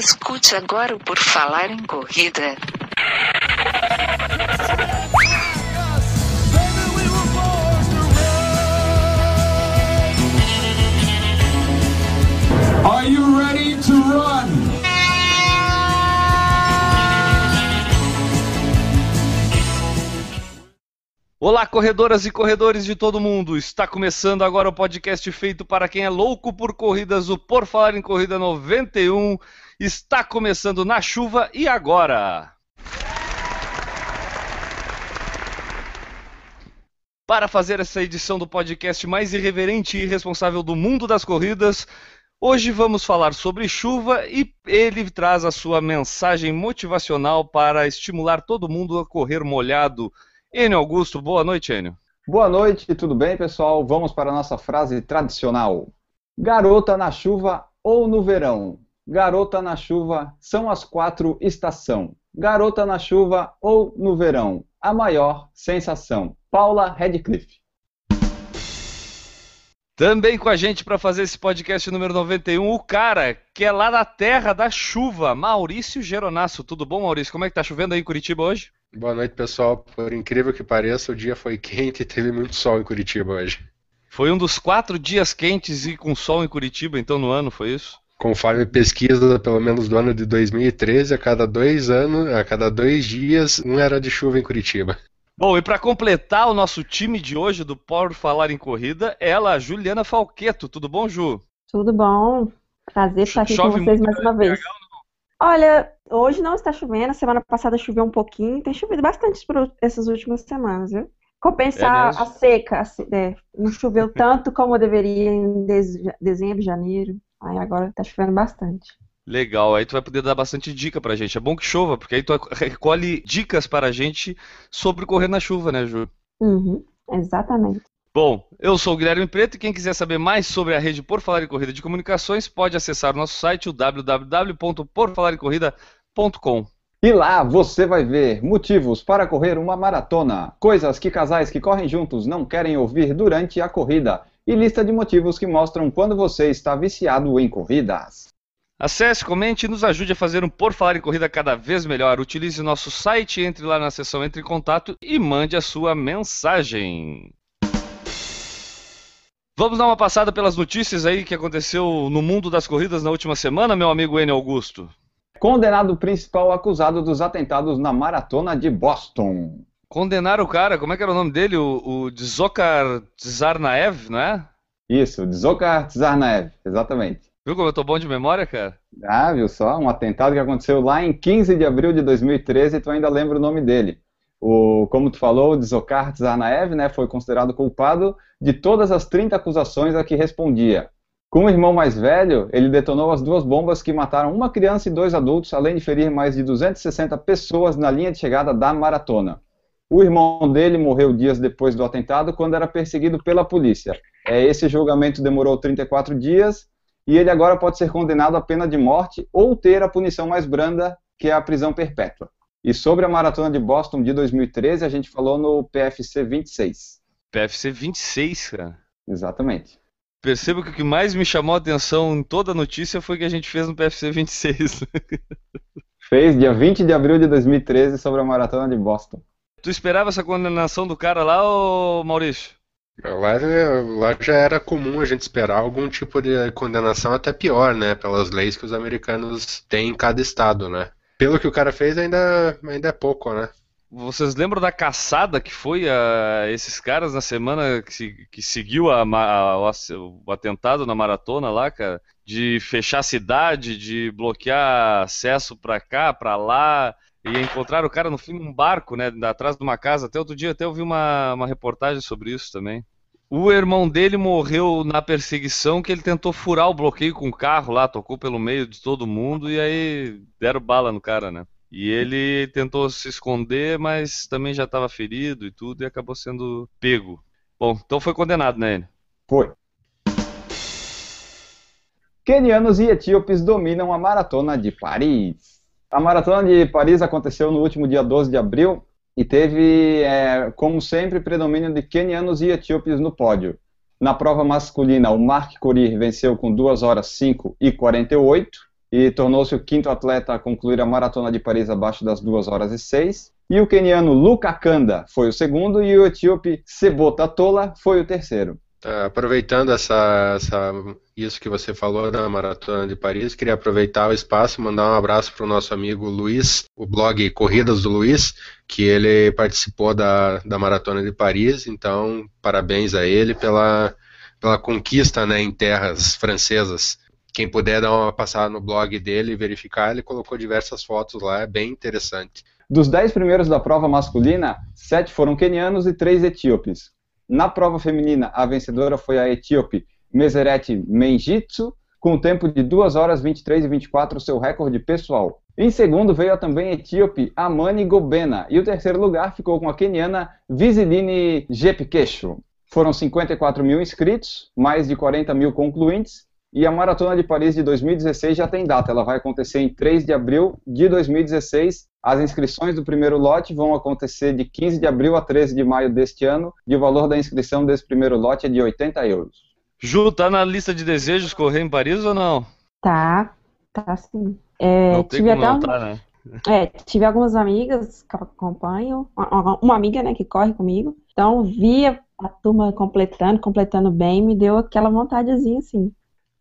Escute agora o Por Falar em Corrida. Are you ready to run? Olá, corredoras e corredores de todo mundo! Está começando agora o podcast feito para quem é louco por corridas, o Por Falar em Corrida 91. Está começando na chuva e agora! Para fazer essa edição do podcast mais irreverente e irresponsável do mundo das corridas, hoje vamos falar sobre chuva e ele traz a sua mensagem motivacional para estimular todo mundo a correr molhado. Enio Augusto, boa noite, Enio. Boa noite, tudo bem, pessoal? Vamos para a nossa frase tradicional. Garota na chuva ou no verão? Garota na chuva são as quatro estação. Garota na chuva ou no verão? A maior sensação. Paula Radcliffe. Também com a gente para fazer esse podcast número 91, o cara que é lá da terra da chuva, Maurício Geronasso. Tudo bom, Maurício? Como é que tá chovendo aí em Curitiba hoje? Boa noite, pessoal. Por incrível que pareça, o dia foi quente e teve muito sol em Curitiba hoje. Foi um dos quatro dias quentes e com sol em Curitiba, então, no ano, foi isso? Conforme pesquisa, pelo menos do ano de 2013, a cada dois anos, a cada dois dias, um era de chuva em Curitiba. Bom, e para completar o nosso time de hoje do Por Falar em Corrida, ela, Juliana Falqueto. Tudo bom, Ju? Tudo bom. Prazer estar aqui Chove com vocês mais uma aí, vez. Olha, hoje não está chovendo, semana passada choveu um pouquinho, tem chovido bastante por essas últimas semanas, viu? É Compensar mesmo? a seca, a se- é, não choveu tanto como deveria em deze- dezembro, janeiro, Aí agora tá chovendo bastante. Legal, aí tu vai poder dar bastante dica pra gente. É bom que chova, porque aí tu recolhe dicas para a gente sobre correr na chuva, né, Ju? Uhum, exatamente. Bom, eu sou o Guilherme Preto e quem quiser saber mais sobre a rede Por Falar em Corrida de Comunicações pode acessar o nosso site, o E lá você vai ver motivos para correr uma maratona, coisas que casais que correm juntos não querem ouvir durante a corrida e lista de motivos que mostram quando você está viciado em corridas. Acesse, comente e nos ajude a fazer um Por Falar em Corrida cada vez melhor. Utilize nosso site, entre lá na seção Entre em Contato e mande a sua mensagem. Vamos dar uma passada pelas notícias aí que aconteceu no mundo das corridas na última semana, meu amigo Enio Augusto. Condenado principal acusado dos atentados na maratona de Boston. Condenaram o cara, como é que era o nome dele? O, o Dzokar Tsarnaev, não é? Isso, Dzokar Tsarnaev, exatamente. Viu como eu tô bom de memória, cara? Ah, viu só? Um atentado que aconteceu lá em 15 de abril de 2013 e tu ainda lembra o nome dele. O, como tu falou, o Dzokar Tsarnaev né, foi considerado culpado de todas as 30 acusações a que respondia. Com o irmão mais velho, ele detonou as duas bombas que mataram uma criança e dois adultos, além de ferir mais de 260 pessoas na linha de chegada da maratona. O irmão dele morreu dias depois do atentado, quando era perseguido pela polícia. É, esse julgamento demorou 34 dias e ele agora pode ser condenado à pena de morte ou ter a punição mais branda, que é a prisão perpétua. E sobre a maratona de Boston de 2013, a gente falou no PFC 26. PFC 26, cara. Exatamente. Percebo que o que mais me chamou a atenção em toda a notícia foi o que a gente fez no PFC 26. Fez dia 20 de abril de 2013 sobre a maratona de Boston. Tu esperava essa condenação do cara lá, ô Maurício? Lá, lá já era comum a gente esperar algum tipo de condenação até pior, né? Pelas leis que os americanos têm em cada estado, né? Pelo que o cara fez, ainda, ainda é pouco, né? Vocês lembram da caçada que foi a esses caras na semana que, que seguiu a a- o atentado na maratona lá, cara? De fechar a cidade, de bloquear acesso pra cá, pra lá, e encontrar o cara no fim de um barco, né? Atrás de uma casa. Até outro dia até eu vi uma, uma reportagem sobre isso também. O irmão dele morreu na perseguição que ele tentou furar o bloqueio com o carro lá, tocou pelo meio de todo mundo e aí deram bala no cara, né? E ele tentou se esconder, mas também já estava ferido e tudo, e acabou sendo pego. Bom, então foi condenado, né? Foi. Quenianos e etíopes dominam a maratona de Paris. A maratona de Paris aconteceu no último dia 12 de abril e teve, é, como sempre, predomínio de quenianos e etíopes no pódio. Na prova masculina, o Mark Korir venceu com 2 horas 5 e 48. e tornou-se o quinto atleta a concluir a maratona de Paris abaixo das 2 horas e 6. E o queniano Luca Kanda foi o segundo e o etíope Sebota Tola foi o terceiro. Uh, aproveitando essa, essa, isso que você falou da Maratona de Paris, queria aproveitar o espaço, mandar um abraço para o nosso amigo Luiz, o blog Corridas do Luiz, que ele participou da, da Maratona de Paris, então parabéns a ele pela, pela conquista né, em terras francesas. Quem puder dar uma passada no blog dele e verificar, ele colocou diversas fotos lá, é bem interessante. Dos dez primeiros da prova masculina, sete foram quenianos e três etíopes. Na prova feminina, a vencedora foi a etíope Meseret Menjitsu, com o tempo de 2 horas 23 e 24, seu recorde pessoal. Em segundo veio a também etíope Amani Gobena, e o terceiro lugar ficou com a queniana Visiline Jepkesho. Foram 54 mil inscritos, mais de 40 mil concluintes, e a Maratona de Paris de 2016 já tem data, ela vai acontecer em 3 de abril de 2016. As inscrições do primeiro lote vão acontecer de 15 de abril a 13 de maio deste ano, e o valor da inscrição desse primeiro lote é de 80 euros. Ju, tá na lista de desejos correr em Paris ou não? Tá, tá sim. É, não tem tive como até não um- tá, né? É, tive algumas amigas que acompanham, uma uma amiga, né, que corre comigo. Então, via a turma completando, completando bem, me deu aquela vontadezinha, assim.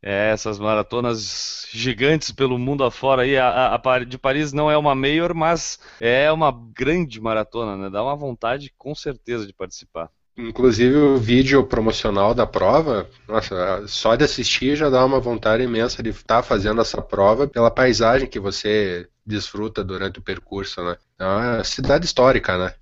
É, essas maratonas gigantes pelo mundo afora aí, a, a- a de Paris não é uma maior, mas é uma grande maratona, né? Dá uma vontade com certeza de participar. Inclusive o vídeo promocional da prova, nossa, só de assistir já dá uma vontade imensa de estar fazendo essa prova pela paisagem que você desfruta durante o percurso, né? É uma cidade histórica, né?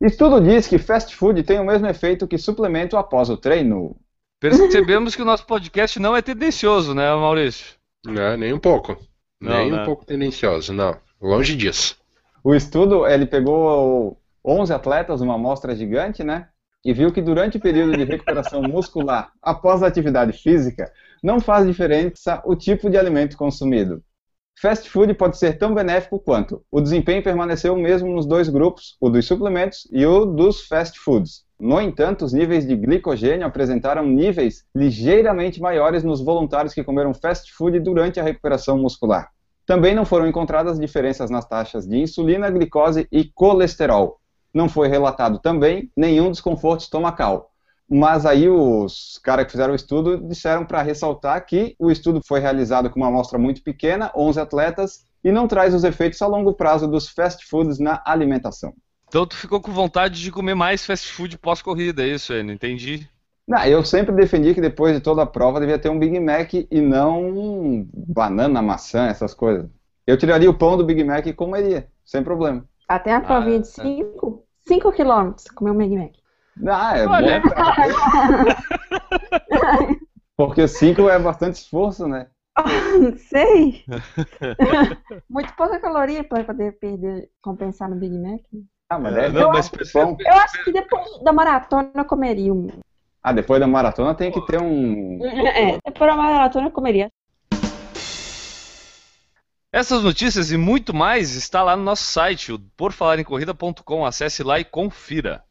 Estudo diz que fast food tem o mesmo efeito que suplemento após o treino. Percebemos que o nosso podcast não é tendencioso, né, Maurício? Não, é nem um pouco. Não, nem né? um pouco tendencioso, não. Longe disso. O estudo, ele pegou 11 atletas, uma amostra gigante, né? E viu que durante o período de recuperação muscular após a atividade física, não faz diferença o tipo de alimento consumido. Fast food pode ser tão benéfico quanto. O desempenho permaneceu o mesmo nos dois grupos, o dos suplementos e o dos fast foods. No entanto, os níveis de glicogênio apresentaram níveis ligeiramente maiores nos voluntários que comeram fast food durante a recuperação muscular. Também não foram encontradas diferenças nas taxas de insulina, glicose e colesterol. Não foi relatado também nenhum desconforto estomacal. Mas aí os caras que fizeram o estudo disseram para ressaltar que o estudo foi realizado com uma amostra muito pequena, 11 atletas, e não traz os efeitos a longo prazo dos fast foods na alimentação. Então tu ficou com vontade de comer mais fast food pós-corrida, é isso, Enio? Entendi. Não, eu sempre defendi que depois de toda a prova devia ter um Big Mac e não banana, maçã, essas coisas. Eu tiraria o pão do Big Mac e comeria, sem problema. Até a provinha de 5 5 quilômetros, comer um Big Mac. Ah, é Olha. bom. Porque 5 é bastante esforço, né? Não sei. Muito pouca caloria para poder perder, compensar no Big Mac. Ah, mas É, é não, mas pão. Eu acho que depois da maratona eu comeria um. Ah, depois da maratona tem que ter um. É, depois da maratona eu comeria. Essas notícias e muito mais está lá no nosso site, o porfalarencorrida.com. Acesse lá e confira.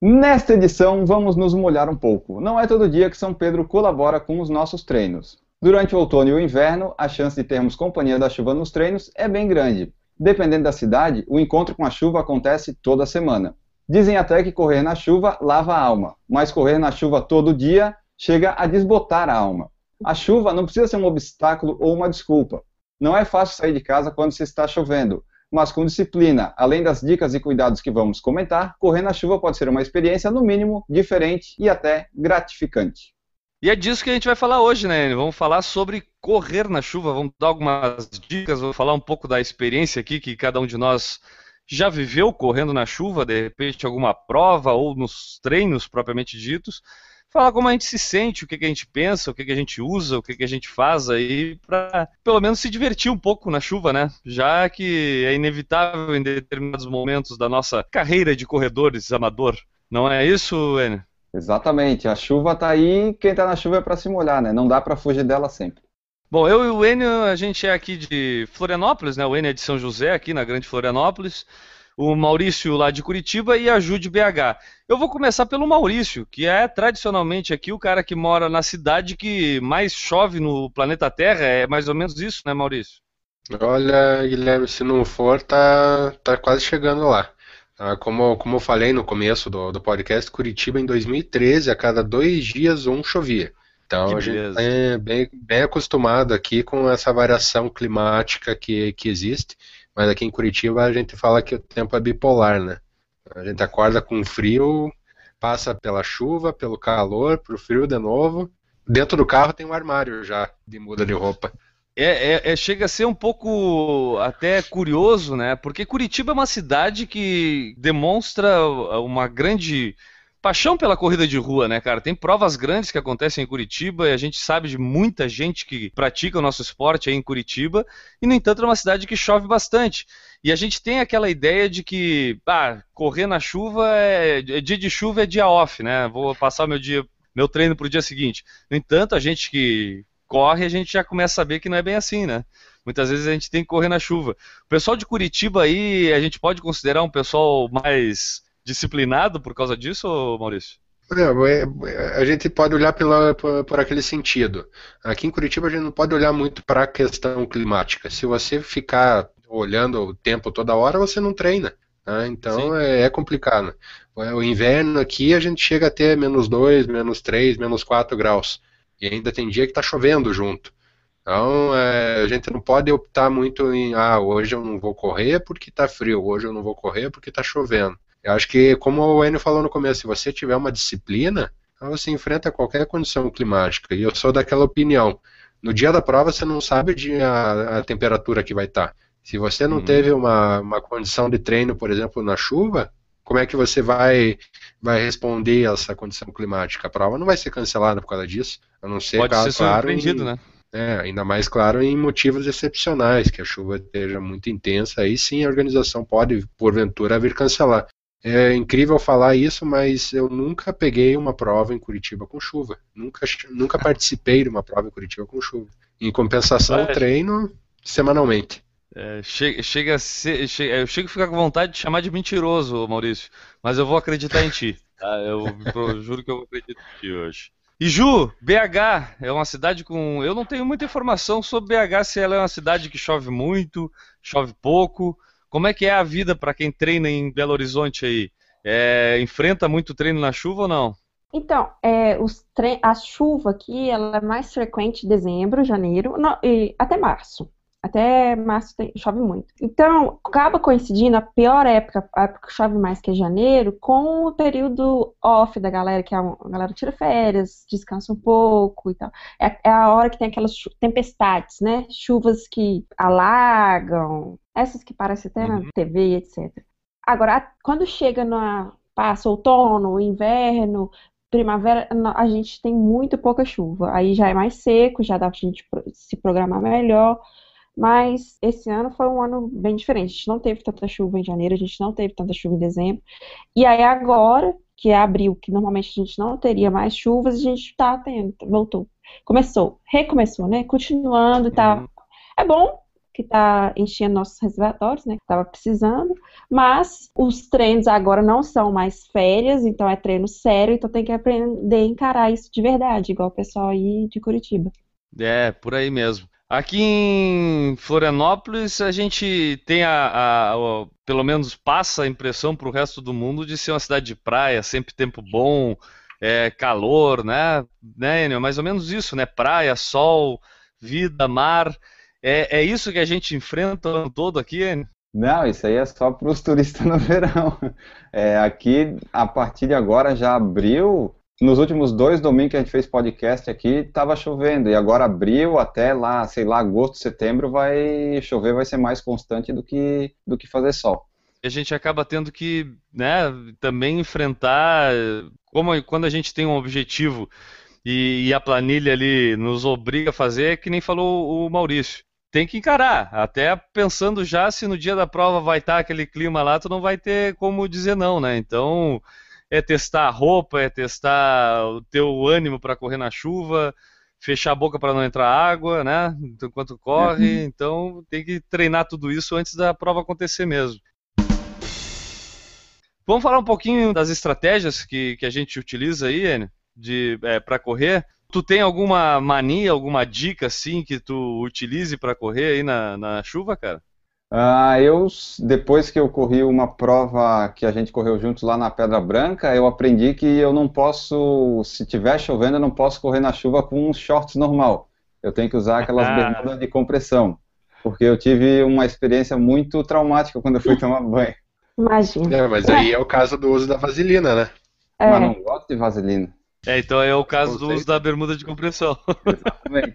Nesta edição, vamos nos molhar um pouco. Não é todo dia que São Pedro colabora com os nossos treinos. Durante o outono e o inverno, a chance de termos companhia da chuva nos treinos é bem grande. Dependendo da cidade, o encontro com a chuva acontece toda semana. Dizem até que correr na chuva lava a alma, mas correr na chuva todo dia chega a desbotar a alma. A chuva não precisa ser um obstáculo ou uma desculpa. Não é fácil sair de casa quando se está chovendo, mas com disciplina, além das dicas e cuidados que vamos comentar, correr na chuva pode ser uma experiência, no mínimo, diferente e até gratificante. E é disso que a gente vai falar hoje, né? Vamos falar sobre correr na chuva, vamos dar algumas dicas, vou falar um pouco da experiência aqui que cada um de nós já viveu correndo na chuva, de repente alguma prova ou nos treinos propriamente ditos. Falar como a gente se sente, o que, que a gente pensa, o que, que a gente usa, o que, que a gente faz aí para pelo menos se divertir um pouco na chuva, né? Já que é inevitável em determinados momentos da nossa carreira de corredores amador. Não é isso, Enio? Exatamente, a chuva tá aí, quem tá na chuva é para se molhar, né? Não dá para fugir dela sempre. Bom, eu e o Enio, a gente é aqui de Florianópolis, né? O Enio é de São José, aqui na Grande Florianópolis. o Maurício lá de Curitiba e a Ju de BH. Eu vou começar pelo Maurício, que é tradicionalmente aqui o cara que mora na cidade que mais chove no planeta Terra. É mais ou menos isso, né, Maurício? Olha, Guilherme, se não for, tá, tá quase chegando lá. Ah, como, como eu falei no começo do, do podcast, Curitiba em 2013, a cada dois dias um chovia. Então Que a gente é bem, bem acostumado aqui com essa variação climática que, que existe, mas aqui em Curitiba a gente fala que o tempo é bipolar, né? A gente acorda com frio, passa pela chuva, pelo calor, pro frio de novo. Dentro do carro tem um armário já de muda de roupa. É, é- é- chega a ser um pouco até curioso, né? Porque Curitiba é uma cidade que demonstra uma grande paixão pela corrida de rua, né, cara? Tem provas grandes que acontecem em Curitiba e a gente sabe de muita gente que pratica o nosso esporte aí em Curitiba, e no entanto é uma cidade que chove bastante. E a gente tem aquela ideia de que, ah, correr na chuva é, é dia de chuva é dia off, né? Vou passar meu dia, meu treino pro dia seguinte. No entanto, a gente que corre, a gente já começa a saber que não é bem assim, né? Muitas vezes a gente tem que correr na chuva. O pessoal de Curitiba aí, a gente pode considerar um pessoal mais disciplinado por causa disso, Maurício? É- a gente pode olhar pela, por, por aquele sentido. Aqui em Curitiba a gente não pode olhar muito para a questão climática. Se você ficar olhando o tempo toda hora, você não treina. né? Então é, é complicado. O inverno aqui a gente chega a ter menos 2, menos 3, menos 4 graus. E ainda tem dia que está chovendo junto. Então é, a gente não pode optar muito em ah, hoje eu não vou correr porque está frio, hoje eu não vou correr porque está chovendo. Eu acho que, como o Enio falou no começo, se você tiver uma disciplina, então você enfrenta qualquer condição climática. E eu sou daquela opinião. No dia da prova, você não sabe a, a temperatura que vai estar. Se você não Uhum. teve uma, uma condição de treino, por exemplo, na chuva, como é que você vai, vai responder a essa condição climática? A prova não vai ser cancelada por causa disso, a não ser, Pode claro, ser claro, em- né? é, ainda mais claro em motivos excepcionais, que a chuva esteja muito intensa, aí sim a organização pode, porventura, vir cancelar. É incrível falar isso, mas eu nunca peguei uma prova em Curitiba com chuva. Nunca, nunca participei de uma prova em Curitiba com chuva. Em compensação, treino semanalmente. É, che- chega a ser, che- eu chego a ficar com vontade de chamar de mentiroso, Maurício, mas eu vou acreditar em ti. tá? Eu, eu juro que eu acredito em ti hoje. E Ju, BH é uma cidade com. Eu não tenho muita informação sobre BH, se ela é uma cidade que chove muito, chove pouco. Como é que é a vida para quem treina em Belo Horizonte aí? É, enfrenta muito treino na chuva ou não? Então, é, a chuva aqui ela é mais frequente em dezembro, janeiro, e até março. Até março tem- chove muito. Então, acaba coincidindo a pior época, a época que chove mais que é janeiro, com o período off da galera, que a, a galera tira férias, descansa um pouco e tal. É, é a hora que tem aquelas tempestades, né? Chuvas que alagam, essas que parecem até na Uhum. TV, etc. Agora, quando chega na passa outono, inverno, primavera, no- a gente tem muito pouca chuva. Aí já é mais seco, já dá pra gente se programar melhor. Mas esse ano foi um ano bem diferente. A gente não teve tanta chuva em janeiro, a gente não teve tanta chuva em dezembro. E aí agora, que é abril, que normalmente a gente não teria mais chuvas, a gente tá tendo, voltou. Começou, recomeçou, né? Continuando, tá. É bom que tá enchendo nossos reservatórios, né? Que tava precisando. Mas os treinos agora não são mais férias, então é treino sério, então tem que aprender a encarar isso de verdade, igual o pessoal aí de Curitiba. É, por aí mesmo. Aqui em Florianópolis, a gente tem a, a- a- pelo menos passa a impressão para o resto do mundo de ser uma cidade de praia, sempre tempo bom, é, calor, né? Né, Enio? Mais ou menos isso, né? Praia, sol, vida, mar. É, é isso que a gente enfrenta o ano todo aqui, Enio? Não, isso aí é só para os turistas no verão. É, aqui, a partir de agora, já abriu. Nos últimos dois domingos que a gente fez podcast aqui, estava chovendo. E agora abriu até lá, sei lá, agosto, setembro, vai chover, vai ser mais constante do que, do que fazer sol. a gente acaba tendo que, né, também enfrentar, como quando a gente tem um objetivo e, e a planilha ali nos obriga a fazer, é que nem falou o Maurício. Tem que encarar, até pensando já se no dia da prova vai estar aquele clima lá, tu não vai ter como dizer não, né? Então, é testar a roupa, é testar o teu ânimo para correr na chuva, fechar a boca para não entrar água, né? Enquanto corre, então tem que treinar tudo isso antes da prova acontecer mesmo. Vamos falar um pouquinho das estratégias que, que a gente utiliza aí, Enio, de é, para correr. Tu tem alguma mania, alguma dica assim que tu utilize para correr aí na, na chuva, cara? Ah, eu, depois que eu corri uma prova que a gente correu juntos lá na Pedra Branca, eu aprendi que eu não posso, se tiver chovendo, eu não posso correr na chuva com um shorts normal. Eu tenho que usar aquelas Ah. bermudas de compressão, porque eu tive uma experiência muito traumática quando eu fui tomar banho. Imagina. É, mas aí é o caso do uso da vaselina, né? É, Mas não gosto de vaselina. É, então é o caso do uso da bermuda de compressão. Também.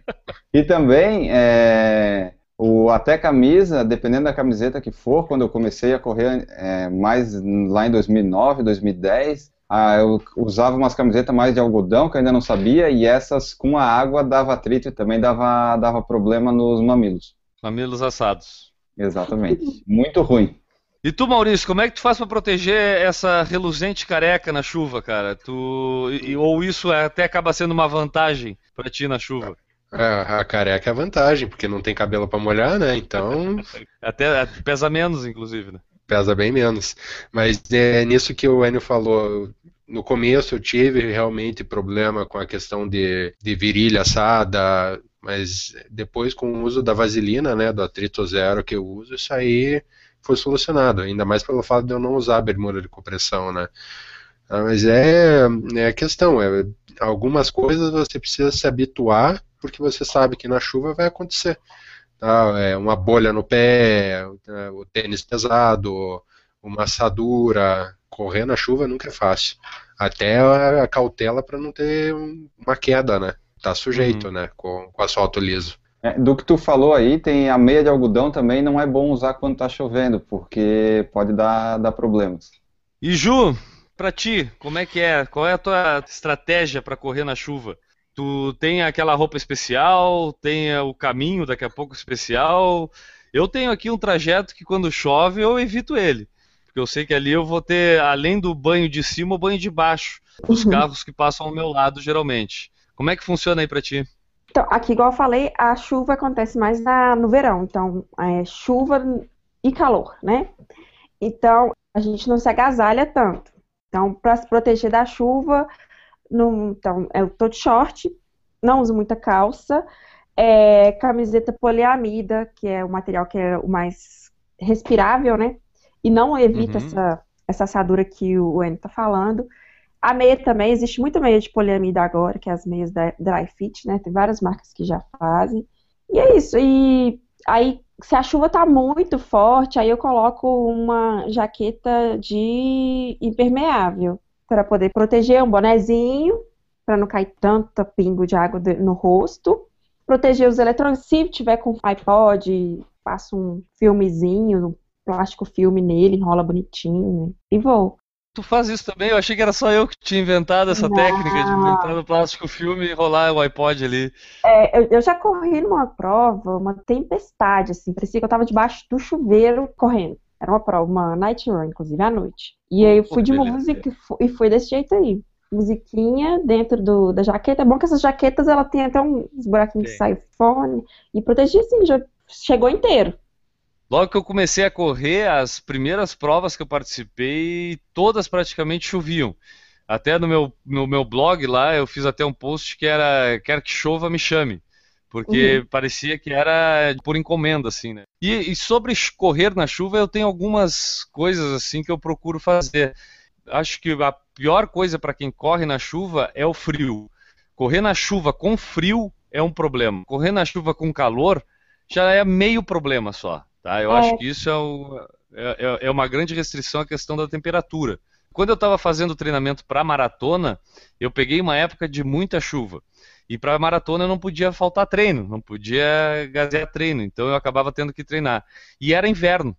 E também, é, o, até camisa, dependendo da camiseta que for, quando eu comecei a correr é, mais lá em 2009, 2010, ah, eu usava umas camisetas mais de algodão, que eu ainda não sabia, e essas com a água dava atrito e também dava, dava problema nos mamilos. Mamilos assados. Exatamente. Muito ruim. E tu, Maurício, como é que tu faz pra proteger essa reluzente careca na chuva, cara? Tu ou isso é- até acaba sendo uma vantagem pra ti na chuva? É, a careca é a vantagem, porque não tem cabelo pra molhar, né? Então Até pesa menos, inclusive, né? pesa bem menos. Mas é nisso que o Enio falou. No começo eu tive realmente problema com a questão de, de virilha assada, mas depois com o uso da vaselina, né, do atrito zero que eu uso, isso aí foi solucionado. Ainda mais pelo fato de eu não usar bermuda de compressão, né? Ah, Mas é, é a questão, é, algumas coisas você precisa se habituar, porque você sabe que na chuva vai acontecer. Tá? É, uma bolha no pé, é, o tênis pesado, uma assadura. Correr na chuva nunca é fácil. Até a, cautela para não ter um- uma queda, né? Tá sujeito, né? Com, com asfalto liso. É, do que tu falou aí, tem a meia de algodão também, não é bom usar quando tá chovendo, porque pode dar, dar problemas. E Ju, pra ti, como é que é? Qual é a tua estratégia pra correr na chuva? Tu tem aquela roupa especial, tem eh, o caminho daqui a pouco especial. Eu tenho aqui um trajeto que quando chove eu evito ele. Porque eu sei que ali eu vou ter, além do banho de cima, o banho de baixo. Os Uhum. carros que passam ao meu lado, geralmente. Como é que funciona aí pra ti? Então, aqui, igual eu falei, a chuva acontece mais na- no verão. Então, é chuva e calor, né? Então, a gente não se agasalha tanto. Então, para se proteger da chuva, não, então, eu tô de short, não uso muita calça, é, camiseta poliamida, que é o material que é o mais respirável, né? E não evita Uhum. essa, essa assadura que o Enio tá falando. A meia também, existe muita meia de poliamida agora, que é as meias da Dry Fit, né? Tem várias marcas que já fazem. E é isso. E aí, se a chuva tá muito forte, aí eu coloco uma jaqueta de impermeável para poder proteger um bonezinho, para não cair tanta pingo de água no rosto. Proteger os eletrônicos. Se tiver com iPod, passo um filmezinho, um plástico filme nele, enrola bonitinho e vou. Tu faz isso também? Eu achei que era só eu que tinha inventado essa Não. técnica de entrar no plástico filme e rolar o iPod ali. É, eu, eu já corri numa prova, uma tempestade, assim, parecia que eu tava debaixo do chuveiro correndo. Era uma prova, uma night run, inclusive, à noite. E aí eu fui de música e foi desse jeito aí. Musiquinha dentro do, da jaqueta. É bom que essas jaquetas, ela tem até uns buraquinhos que Tem. sai fone. E protegia, assim, já chegou inteiro. Logo que eu comecei a correr, as primeiras provas que eu participei, todas praticamente choviam. Até no meu, no meu blog lá, eu fiz até um post que era Quer que chova, me chame. Porque parecia que era por encomenda, assim, né? E, e sobre correr na chuva, eu tenho algumas coisas, assim, que eu procuro fazer. Acho que a pior coisa para quem corre na chuva é o frio. Correr na chuva com frio é um problema. Correr na chuva com calor já é meio problema só. Tá? Eu É. acho que isso é, o- é- é- é uma grande restrição à questão da temperatura. Quando eu estava fazendo treinamento para maratona, eu peguei uma época de muita chuva. E para maratona não podia faltar treino, não podia gasear treino, então eu acabava tendo que treinar. E era inverno.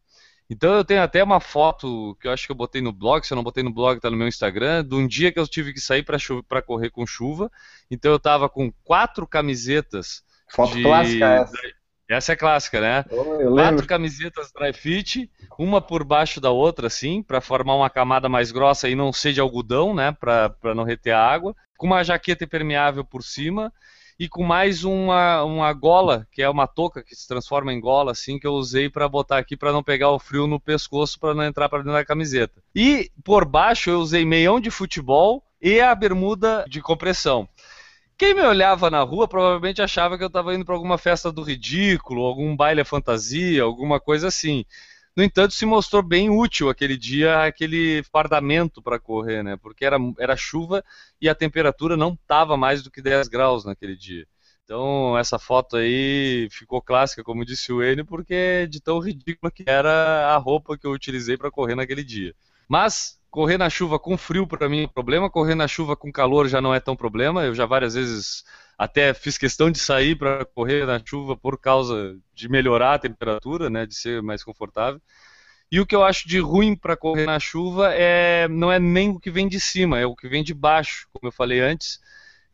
Então eu tenho até uma foto que eu acho que eu botei no blog, se eu não botei no blog, tá no meu Instagram, de um dia que eu tive que sair para correr com chuva. Então eu estava com quatro camisetas Foto de- clássica essa. Essa é clássica, né? Oh, Quatro camisetas dry fit, uma por baixo da outra, assim, para formar uma camada mais grossa e não ser de algodão, né? Para não reter a água. Com uma jaqueta impermeável por cima e com mais uma, uma gola, que é uma touca que se transforma em gola, assim, que eu usei para botar aqui para não pegar o frio no pescoço, para não entrar para dentro da camiseta. E por baixo eu usei meião de futebol e a bermuda de compressão. Quem me olhava na rua provavelmente achava que eu estava indo para alguma festa do ridículo, algum baile fantasia, alguma coisa assim. No entanto, se mostrou bem útil aquele dia, aquele fardamento para correr, né? Porque era, era chuva e a temperatura não estava mais do que 10 graus naquele dia. Então, essa foto aí ficou clássica, como disse o Enio, porque de tão ridícula que era a roupa que eu utilizei para correr naquele dia. Mas correr na chuva com frio para mim é um problema, correr na chuva com calor já não é tão problema. Eu já várias vezes até fiz questão de sair para correr na chuva por causa de melhorar a temperatura, né, de ser mais confortável. E o que eu acho de ruim para correr na chuva é não é nem o que vem de cima, é o que vem de baixo, como eu falei antes,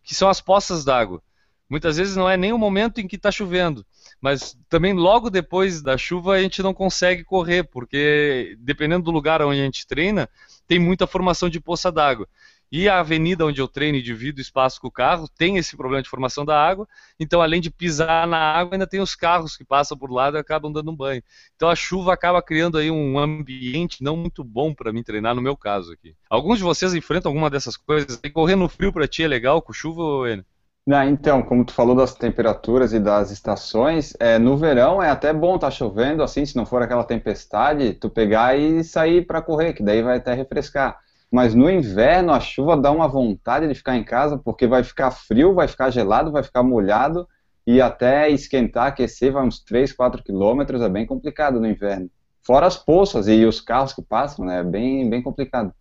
que são as poças d'água. Muitas vezes não é nem o momento em que está chovendo, mas também logo depois da chuva a gente não consegue correr, porque dependendo do lugar onde a gente treina, tem muita formação de poça d'água. E a avenida onde eu treino e divido espaço com o carro tem esse problema de formação da água. Então, além de pisar na água, ainda tem os carros que passam por lá e acabam dando um banho. Então, a chuva acaba criando aí um ambiente não muito bom para mim treinar, no meu caso aqui. Alguns de vocês enfrentam alguma dessas coisas? E correr no frio para ti é legal com chuva Enio? Não, então, como tu falou das temperaturas e das estações, é, no verão é até bom estar tá chovendo, assim, se não for aquela tempestade, tu pegar e sair para correr, que daí vai até refrescar. Mas no inverno a chuva dá uma vontade de ficar em casa, porque vai ficar frio, vai ficar gelado, vai ficar molhado, e até esquentar, aquecer, vai uns 3, 4 quilômetros, é bem complicado no inverno. Fora as poças e os carros que passam, né, é bem, bem complicado.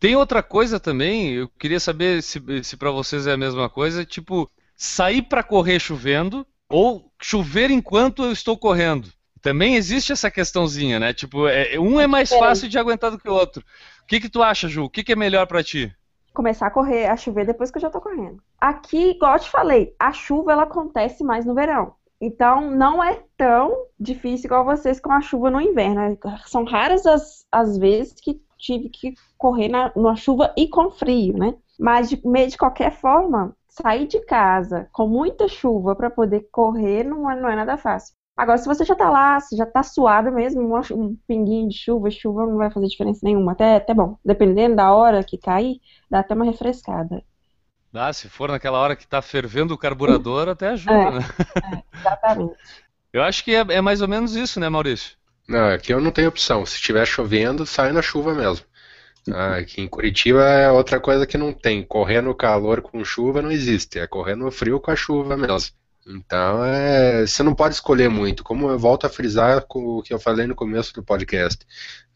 Tem outra coisa também, eu queria saber se, se para vocês é a mesma coisa, tipo, sair para correr chovendo ou chover enquanto eu estou correndo. Também existe essa questãozinha, né? Tipo, é, um é mais fácil de aguentar do que o outro. O que que tu acha, Ju? O que, que é melhor para ti? Começar a correr, a chover depois que eu já tô correndo. Aqui, igual eu te falei, a chuva ela acontece mais no verão. Então, não é tão difícil igual vocês com a chuva no inverno. São raras as, as vezes que tive que correr na, numa chuva e com frio, né? Mas, de, de qualquer forma, sair de casa com muita chuva para poder correr não é, não é nada fácil. Agora, se você já tá lá, se já tá suado mesmo, um pinguinho de chuva, chuva não vai fazer diferença nenhuma. Até, até bom, dependendo da hora que cair, dá até uma refrescada. Dá, se for naquela hora que tá fervendo o carburador, até ajuda, é, né? É, exatamente. Eu acho que é, é mais ou menos isso, né, Maurício? Não, aqui eu não tenho opção. Se estiver chovendo, sai na chuva mesmo. Ah, aqui em Curitiba é outra coisa que não tem. Correr no calor com chuva não existe. É correr no frio com a chuva mesmo. Então, é, você não pode escolher muito. Como eu volto a frisar com o que eu falei no começo do podcast.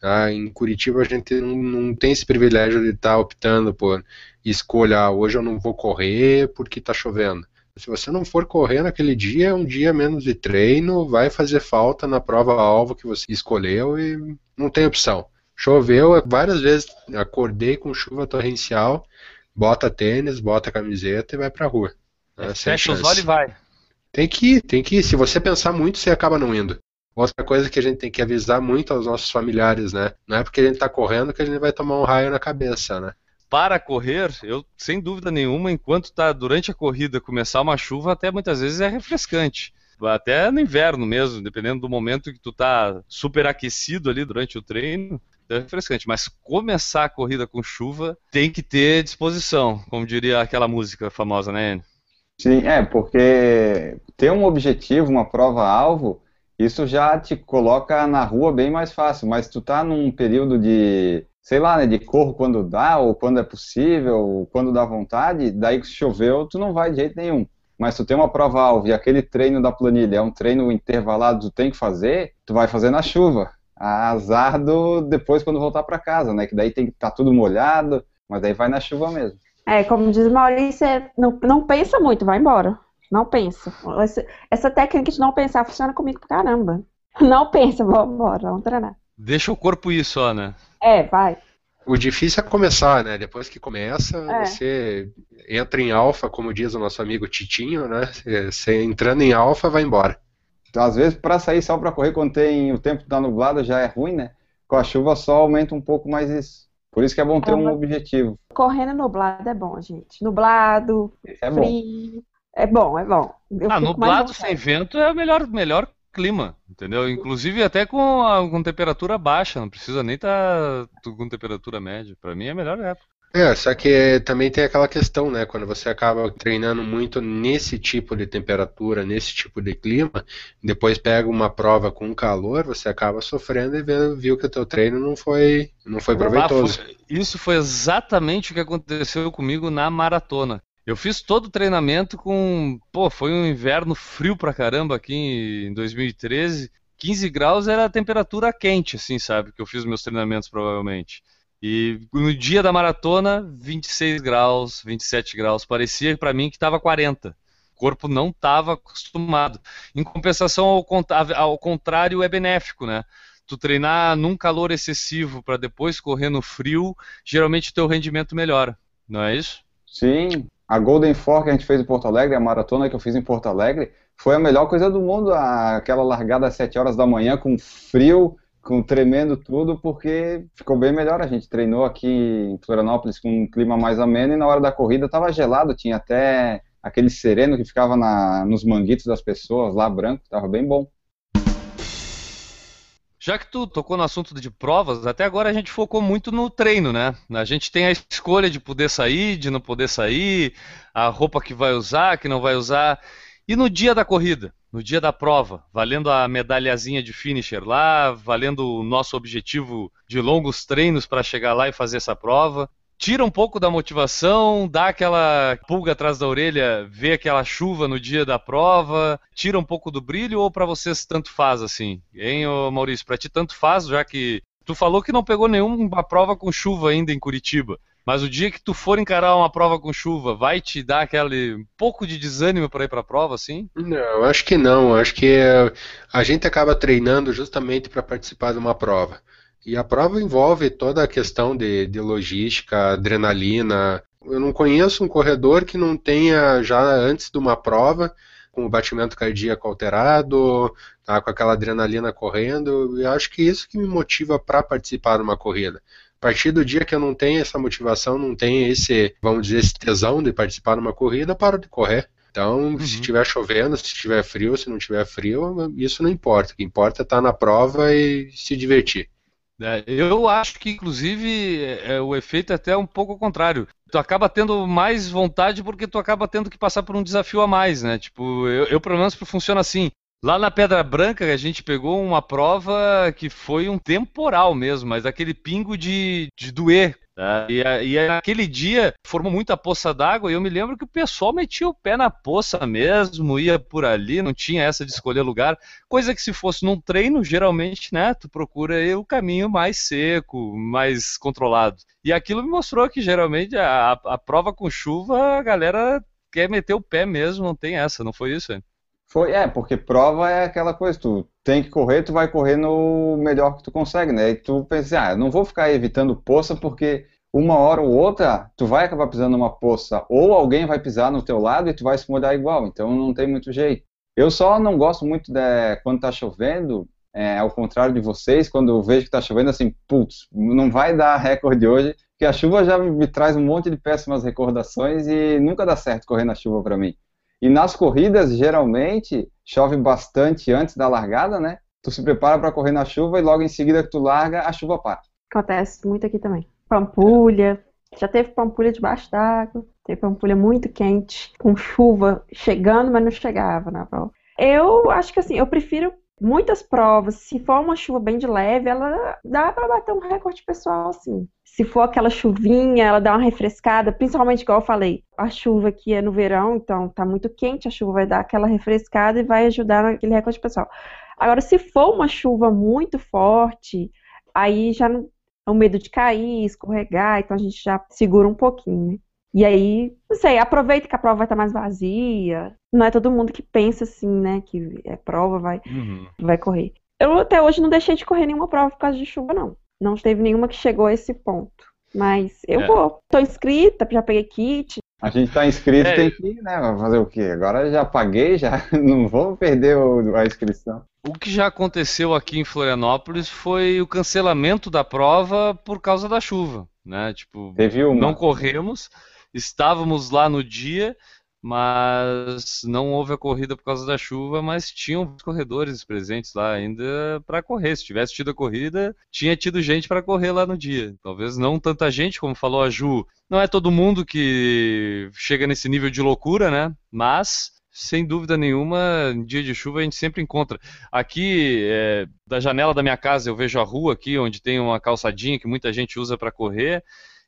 Ah, em Curitiba a gente não, não tem esse privilégio de estar tá optando por escolha. Ah, hoje eu não vou correr porque está chovendo. Se você não for correr naquele dia, é um dia menos de treino, vai fazer falta na prova-alvo que você escolheu e não tem opção. Choveu várias vezes, acordei com chuva torrencial, bota tênis, bota camiseta e vai pra rua. Né? Fecha os olhos e vai. Tem que ir, tem que ir. Se você pensar muito, você acaba não indo. Outra coisa que a gente tem que avisar muito aos nossos familiares, né? Não é porque a gente tá correndo que a gente vai tomar um raio na cabeça, né? para correr, eu sem dúvida nenhuma, enquanto está durante a corrida começar uma chuva, até muitas vezes é refrescante. Até no inverno mesmo, dependendo do momento que tu tá super aquecido ali durante o treino, é refrescante. Mas começar a corrida com chuva tem que ter disposição, como diria aquela música famosa, né, Sim, é, porque ter um objetivo, uma prova-alvo, isso já te coloca na rua bem mais fácil, mas tu tá num período de sei lá, né, de corro quando dá, ou quando é possível, ou quando dá vontade, daí se choveu, tu não vai de jeito nenhum. Mas tu tem uma prova-alvo e aquele treino da planilha é um treino intervalado, tu tem que fazer, tu vai fazer na chuva. Azar do depois quando voltar para casa, né? Que daí tem que tá tudo molhado, mas daí vai na chuva mesmo. É, como diz Maurício, é, não, não pensa muito, vai embora. Não pensa. Essa, essa técnica de não pensar funciona comigo pra caramba. Não pensa, vamos embora, vamos treinar. Deixa o corpo ir só, né? É, vai. O difícil é começar, né? Depois que começa, é. você entra em alfa, como diz o nosso amigo Titinho, né? Você entrando em alfa, vai embora. Às vezes, para sair só para correr quando tem o tempo tá nublado já é ruim, né? Com a chuva só aumenta um pouco mais isso. Por isso que é bom ter É um objetivo. Correndo nublado é bom, gente. Nublado, É bom. frio. É bom, é bom. Eu Ah, nublado sem vento é o melhor, melhor clima, entendeu? Inclusive até com, a- com temperatura baixa, não precisa nem estar com temperatura média. Pra mim é a melhor época. É, só que também tem aquela questão, né? Quando você acaba treinando muito nesse tipo de temperatura, nesse tipo de clima, depois pega uma prova com calor, você acaba sofrendo e vê- viu que o teu treino não foi, não foi Ah, proveitoso. foi- isso foi exatamente o que aconteceu comigo na maratona. Eu fiz todo o treinamento com. Pô, foi um inverno frio pra caramba aqui em 2013. 15 graus era a temperatura quente, assim, sabe? Que eu fiz meus treinamentos provavelmente. E no dia da maratona, 26 graus, 27 graus. Parecia pra mim que tava 40. O corpo não estava acostumado. Em compensação, ao, ao contrário, é benéfico, né? tu treinar num calor excessivo para depois correr no frio, geralmente o teu rendimento melhora, não é isso? Sim, a Golden Four que a gente fez em Porto Alegre, a maratona que eu fiz em Porto Alegre, foi a melhor coisa do mundo, aquela largada às 7 horas da manhã com frio, com tremendo tudo, porque ficou bem melhor. A gente treinou aqui em Florianópolis com um clima mais ameno e na hora da corrida estava gelado, tinha até aquele sereno que ficava na- nos manguitos das pessoas lá branco, estava bem bom. Já que tu tocou no assunto de provas, até agora a gente focou muito no treino, né? A gente tem a escolha de poder sair, de não poder sair, a roupa que vai usar, que não vai usar. E no dia da corrida, no dia da prova, valendo a medalhazinha de finisher lá, valendo o nosso objetivo de longos treinos para chegar lá e fazer essa prova, tira um pouco da motivação, dá aquela pulga atrás da orelha, vê aquela chuva no dia da prova, tira um pouco do brilho ou para vocês tanto faz assim? Hein, Maurício, para ti tanto faz, já que tu falou que não pegou nenhuma prova com chuva ainda em Curitiba. Mas o dia que tu for encarar uma prova com chuva, vai te dar aquele pouco de desânimo para ir para a prova, assim? Não, acho que não. Acho que eh, a gente acaba treinando justamente para participar de uma prova. E a prova envolve toda a questão de, de logística, adrenalina. Eu não conheço um corredor que não tenha, já antes de uma prova, com o batimento cardíaco alterado, tá, com aquela adrenalina correndo. E acho que isso que me motiva para participar de uma corrida. A partir do dia que eu não tenho essa motivação, não tenho esse, vamos dizer, esse tesão de participar de uma corrida, paro de correr. Então, se estiver chovendo, se estiver frio, se não estiver frio, isso não importa. O que importa é estar na prova e se divertir. É, eu acho que, inclusive, é, o efeito é até um pouco ao contrário. Tu acaba tendo mais vontade porque tu acaba tendo que passar por um desafio a mais, né? Tipo, eu, eu pelo menos funciona assim. Lá na Pedra Branca a gente pegou uma prova que foi um temporal mesmo, mas aquele pingo de, de doer. Tá? E, e dia formou muita poça d'água e eu me lembro que o pessoal metia o pé na poça mesmo, ia por ali, não tinha essa de escolher lugar. Coisa que se fosse num treino, geralmente, né, tu procura o caminho mais seco, mais controlado. E aquilo me mostrou que geralmente a, a prova com chuva, a galera quer meter o pé mesmo, não tem essa, não foi isso? hein? Foi, é, porque prova é aquela coisa, tu tem que correr, tu vai correr no melhor que tu consegue, né? E tu pensa, ah, eu não vou ficar evitando poça porque uma hora ou outra tu vai acabar pisando numa poça, ou alguém vai pisar no teu lado e tu vai se molhar igual, então não tem muito jeito. Eu só não gosto muito de quando tá chovendo, é, ao contrário de vocês, quando eu vejo que tá chovendo, assim, putz, não vai dar recorde hoje, porque a chuva já me traz um monte de péssimas recordações e nunca dá certo correr na chuva para mim. E nas corridas, geralmente, chove bastante antes da largada, né? Tu se prepara para correr na chuva e logo em seguida que tu larga, a chuva para. Acontece muito aqui também. Pampulha. Já teve pampulha debaixo d'água. Teve pampulha muito quente, com chuva chegando, mas não chegava na prova. Eu acho que assim, eu prefiro muitas provas. Se for uma chuva bem de leve, ela dá para bater um recorde pessoal, assim. Se for aquela chuvinha, ela dá uma refrescada, principalmente igual eu falei, a chuva aqui é no verão, então tá muito quente, a chuva vai dar aquela refrescada e vai ajudar naquele recorde pessoal. Agora, se for uma chuva muito forte, aí já não, é o medo de cair, escorregar, então a gente já segura um pouquinho, né? E aí, não sei, aproveita que a prova vai estar mais vazia. Não é todo mundo que pensa assim, né? Que é prova, vai, vai correr. Eu até hoje não deixei de correr nenhuma prova por causa de chuva, não. Não teve nenhuma que chegou a esse ponto. Mas eu É. vou. Tô inscrita, já peguei kit. A gente tá inscrito, É. tem que ir, né? Vai fazer o quê? Agora já paguei, já não vou perder o- a inscrição. O que já aconteceu aqui em Florianópolis foi o cancelamento da prova por causa da chuva. né? Tipo, Teve uma. não corremos, estávamos lá no dia, mas não houve a corrida por causa da chuva, mas tinham corredores presentes lá ainda para correr. Se tivesse tido a corrida, tinha tido gente para correr lá no dia. Talvez não tanta gente, como falou a Ju. Não é todo mundo que chega nesse nível de loucura, né? Mas sem dúvida nenhuma, dia de chuva a gente sempre encontra. Aqui, é, da janela da minha casa, eu vejo a rua aqui, onde tem uma calçadinha que muita gente usa para correr.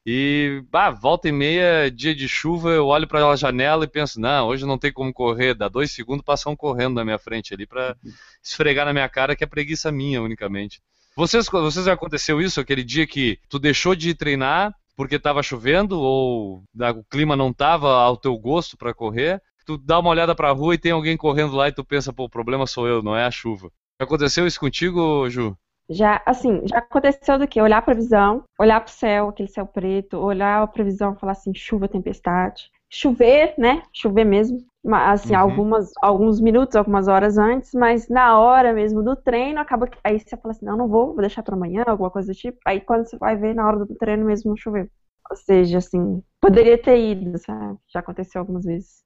E, bah, volta e meia, dia de chuva, eu olho para a janela e penso, não, hoje não tem como correr. Dá dois segundos, passa um correndo na minha frente ali para esfregar na minha cara, que é preguiça minha unicamente. Vocês, vocês já aconteceu isso, aquele dia que tu deixou de treinar porque estava chovendo ou o clima não estava ao teu gosto para correr? tu dá uma olhada pra rua e tem alguém correndo lá e tu pensa, pô, o problema sou eu, não é a chuva. Aconteceu isso contigo, Ju? Já, assim, já aconteceu do que? Olhar a previsão, olhar pro céu, aquele céu preto, olhar a previsão e falar assim, chuva, tempestade. Chover, né? Chover mesmo. Assim, uhum. algumas, alguns minutos, algumas horas antes, mas na hora mesmo do treino, acaba que. Aí você fala assim, não, não vou, vou deixar para amanhã, alguma coisa do tipo. Aí quando você vai ver, na hora do treino mesmo choveu. Ou seja, assim, poderia ter ido, sabe? Já aconteceu algumas vezes.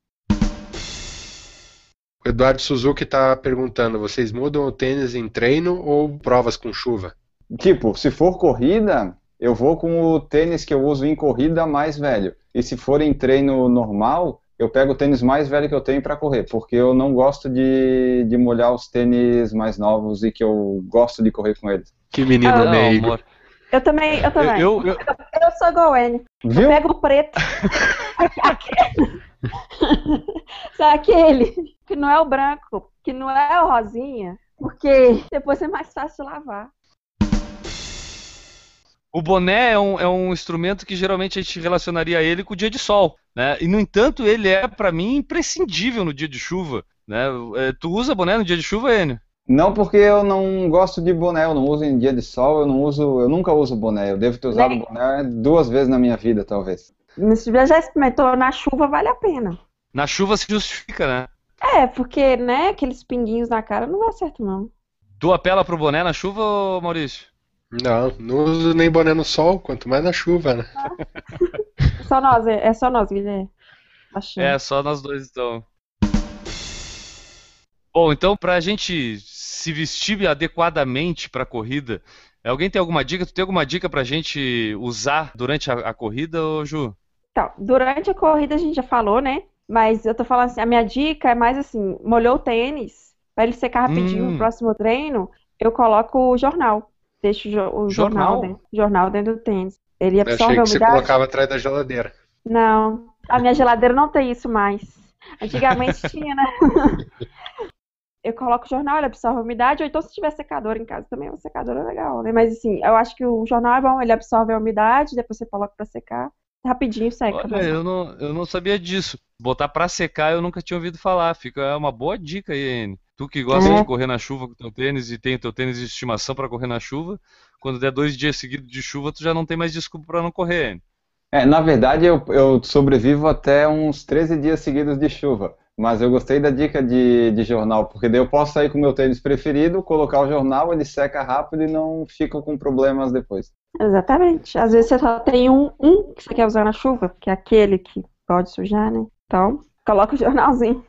Eduardo Suzuki está perguntando: vocês mudam o tênis em treino ou provas com chuva? Tipo, se for corrida, eu vou com o tênis que eu uso em corrida mais velho. E se for em treino normal, eu pego o tênis mais velho que eu tenho para correr, porque eu não gosto de, de molhar os tênis mais novos e que eu gosto de correr com eles. Que menino ah, meio. Eu também, eu também. Eu, eu, eu... eu sou igual. Viu? Eu pego o preto. Sabe aquele que não é o branco, que não é o rosinha, porque depois é mais fácil lavar. O boné é um, é um instrumento que geralmente a gente relacionaria ele com o dia de sol, né? E no entanto ele é para mim imprescindível no dia de chuva, né? É, tu usa boné no dia de chuva, Enio? Não, porque eu não gosto de boné, eu não uso em dia de sol, eu não uso, eu nunca uso boné. Eu devo ter usado Nem... boné duas vezes na minha vida, talvez. Se já experimentou na chuva, vale a pena. Na chuva se justifica, né? É, porque, né, aqueles pinguinhos na cara não dá certo, não. Tu apela pro boné na chuva, Maurício? Não, não uso nem boné no sol, quanto mais na chuva, né? Ah. só nós, é, é só nós, Guilherme. É, só nós dois, então. Bom, então, pra gente se vestir adequadamente para a corrida, alguém tem alguma dica? Tu tem alguma dica para a gente usar durante a, a corrida, ô Ju? Então, durante a corrida a gente já falou, né? Mas eu tô falando assim, a minha dica é mais assim, molhou o tênis, para ele secar rapidinho hum. no próximo treino, eu coloco o jornal. Deixo o jornal, jornal dentro, jornal dentro do tênis. Ele absorve eu achei que você colocava atrás da geladeira. Não, a minha geladeira não tem isso mais. Antigamente tinha, né? eu coloco o jornal, ele absorve a umidade, ou então se tiver secador em casa também, uma secadora é legal, né? Mas assim, eu acho que o jornal é bom, ele absorve a umidade, depois você coloca para secar, rapidinho seca. Olha, eu não, eu não sabia disso. Botar para secar eu nunca tinha ouvido falar, fica é uma boa dica aí, Anne. Tu que gosta é. de correr na chuva com teu tênis e tem o teu tênis de estimação para correr na chuva, quando der dois dias seguidos de chuva, tu já não tem mais desculpa para não correr, Anne. É, na verdade eu, eu sobrevivo até uns 13 dias seguidos de chuva. Mas eu gostei da dica de, de jornal, porque daí eu posso sair com o meu tênis preferido, colocar o jornal, ele seca rápido e não fica com problemas depois. Exatamente. Às vezes você só tem um, um que você quer usar na chuva, que é aquele que pode sujar, né? Então, coloca o jornalzinho.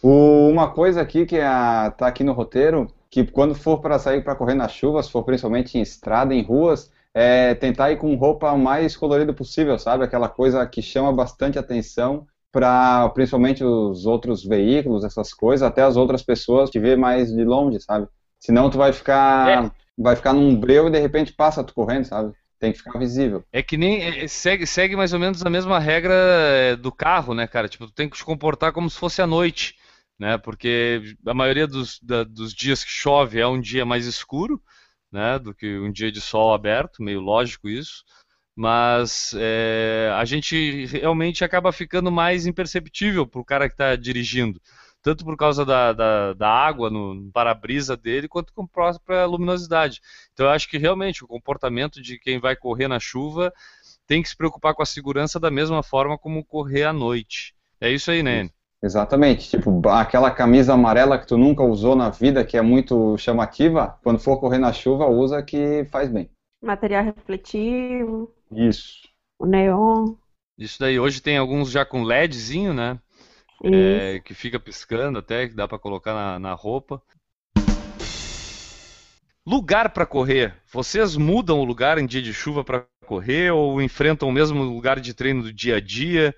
O, uma coisa aqui que está tá aqui no roteiro, que quando for para sair para correr na chuva, se for principalmente em estrada, em ruas, é tentar ir com roupa mais colorida possível, sabe? Aquela coisa que chama bastante atenção para principalmente os outros veículos, essas coisas, até as outras pessoas te ver mais de longe, sabe? Senão tu vai ficar é. vai ficar num breu e de repente passa tu correndo, sabe? Tem que ficar visível. É que nem é, segue, segue mais ou menos a mesma regra é, do carro, né, cara? Tipo, tu tem que te comportar como se fosse à noite, né? Porque a maioria dos, da, dos dias que chove é um dia mais escuro, né, do que um dia de sol aberto, meio lógico isso mas é, a gente realmente acaba ficando mais imperceptível para o cara que está dirigindo, tanto por causa da, da, da água no para-brisa dele, quanto com a própria luminosidade. Então eu acho que realmente o comportamento de quem vai correr na chuva tem que se preocupar com a segurança da mesma forma como correr à noite. É isso aí, né? Exatamente, tipo, aquela camisa amarela que tu nunca usou na vida, que é muito chamativa, quando for correr na chuva, usa que faz bem. Material refletivo. Isso. O neon. Isso daí, hoje tem alguns já com LEDzinho, né? É, que fica piscando até, que dá pra colocar na, na roupa. Lugar pra correr. Vocês mudam o lugar em dia de chuva pra correr ou enfrentam o mesmo lugar de treino do dia a dia?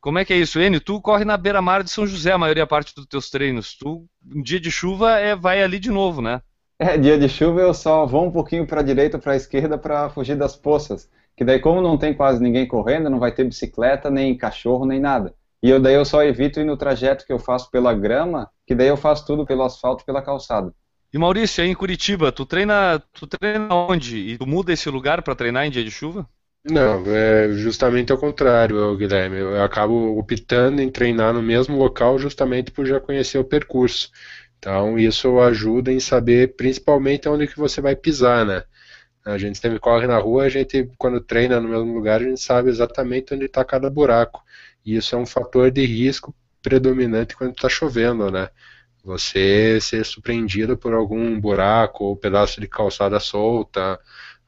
Como é que é isso, Enio? Tu corre na beira-mar de São José a maioria parte dos teus treinos. Tu, em dia de chuva, é, vai ali de novo, né? É, dia de chuva eu só vou um pouquinho para a direita ou para a esquerda para fugir das poças. Que daí, como não tem quase ninguém correndo, não vai ter bicicleta, nem cachorro, nem nada. E eu daí eu só evito ir no trajeto que eu faço pela grama, que daí eu faço tudo pelo asfalto e pela calçada. E Maurício, aí em Curitiba, tu treina, tu treina onde? E tu muda esse lugar pra treinar em dia de chuva? Não, é justamente ao contrário, Guilherme. Eu acabo optando em treinar no mesmo local justamente por já conhecer o percurso. Então, isso ajuda em saber principalmente onde que você vai pisar, né? A gente sempre corre na rua, a gente, quando treina no mesmo lugar, a gente sabe exatamente onde está cada buraco. E isso é um fator de risco predominante quando está chovendo, né? Você ser surpreendido por algum buraco ou pedaço de calçada solta,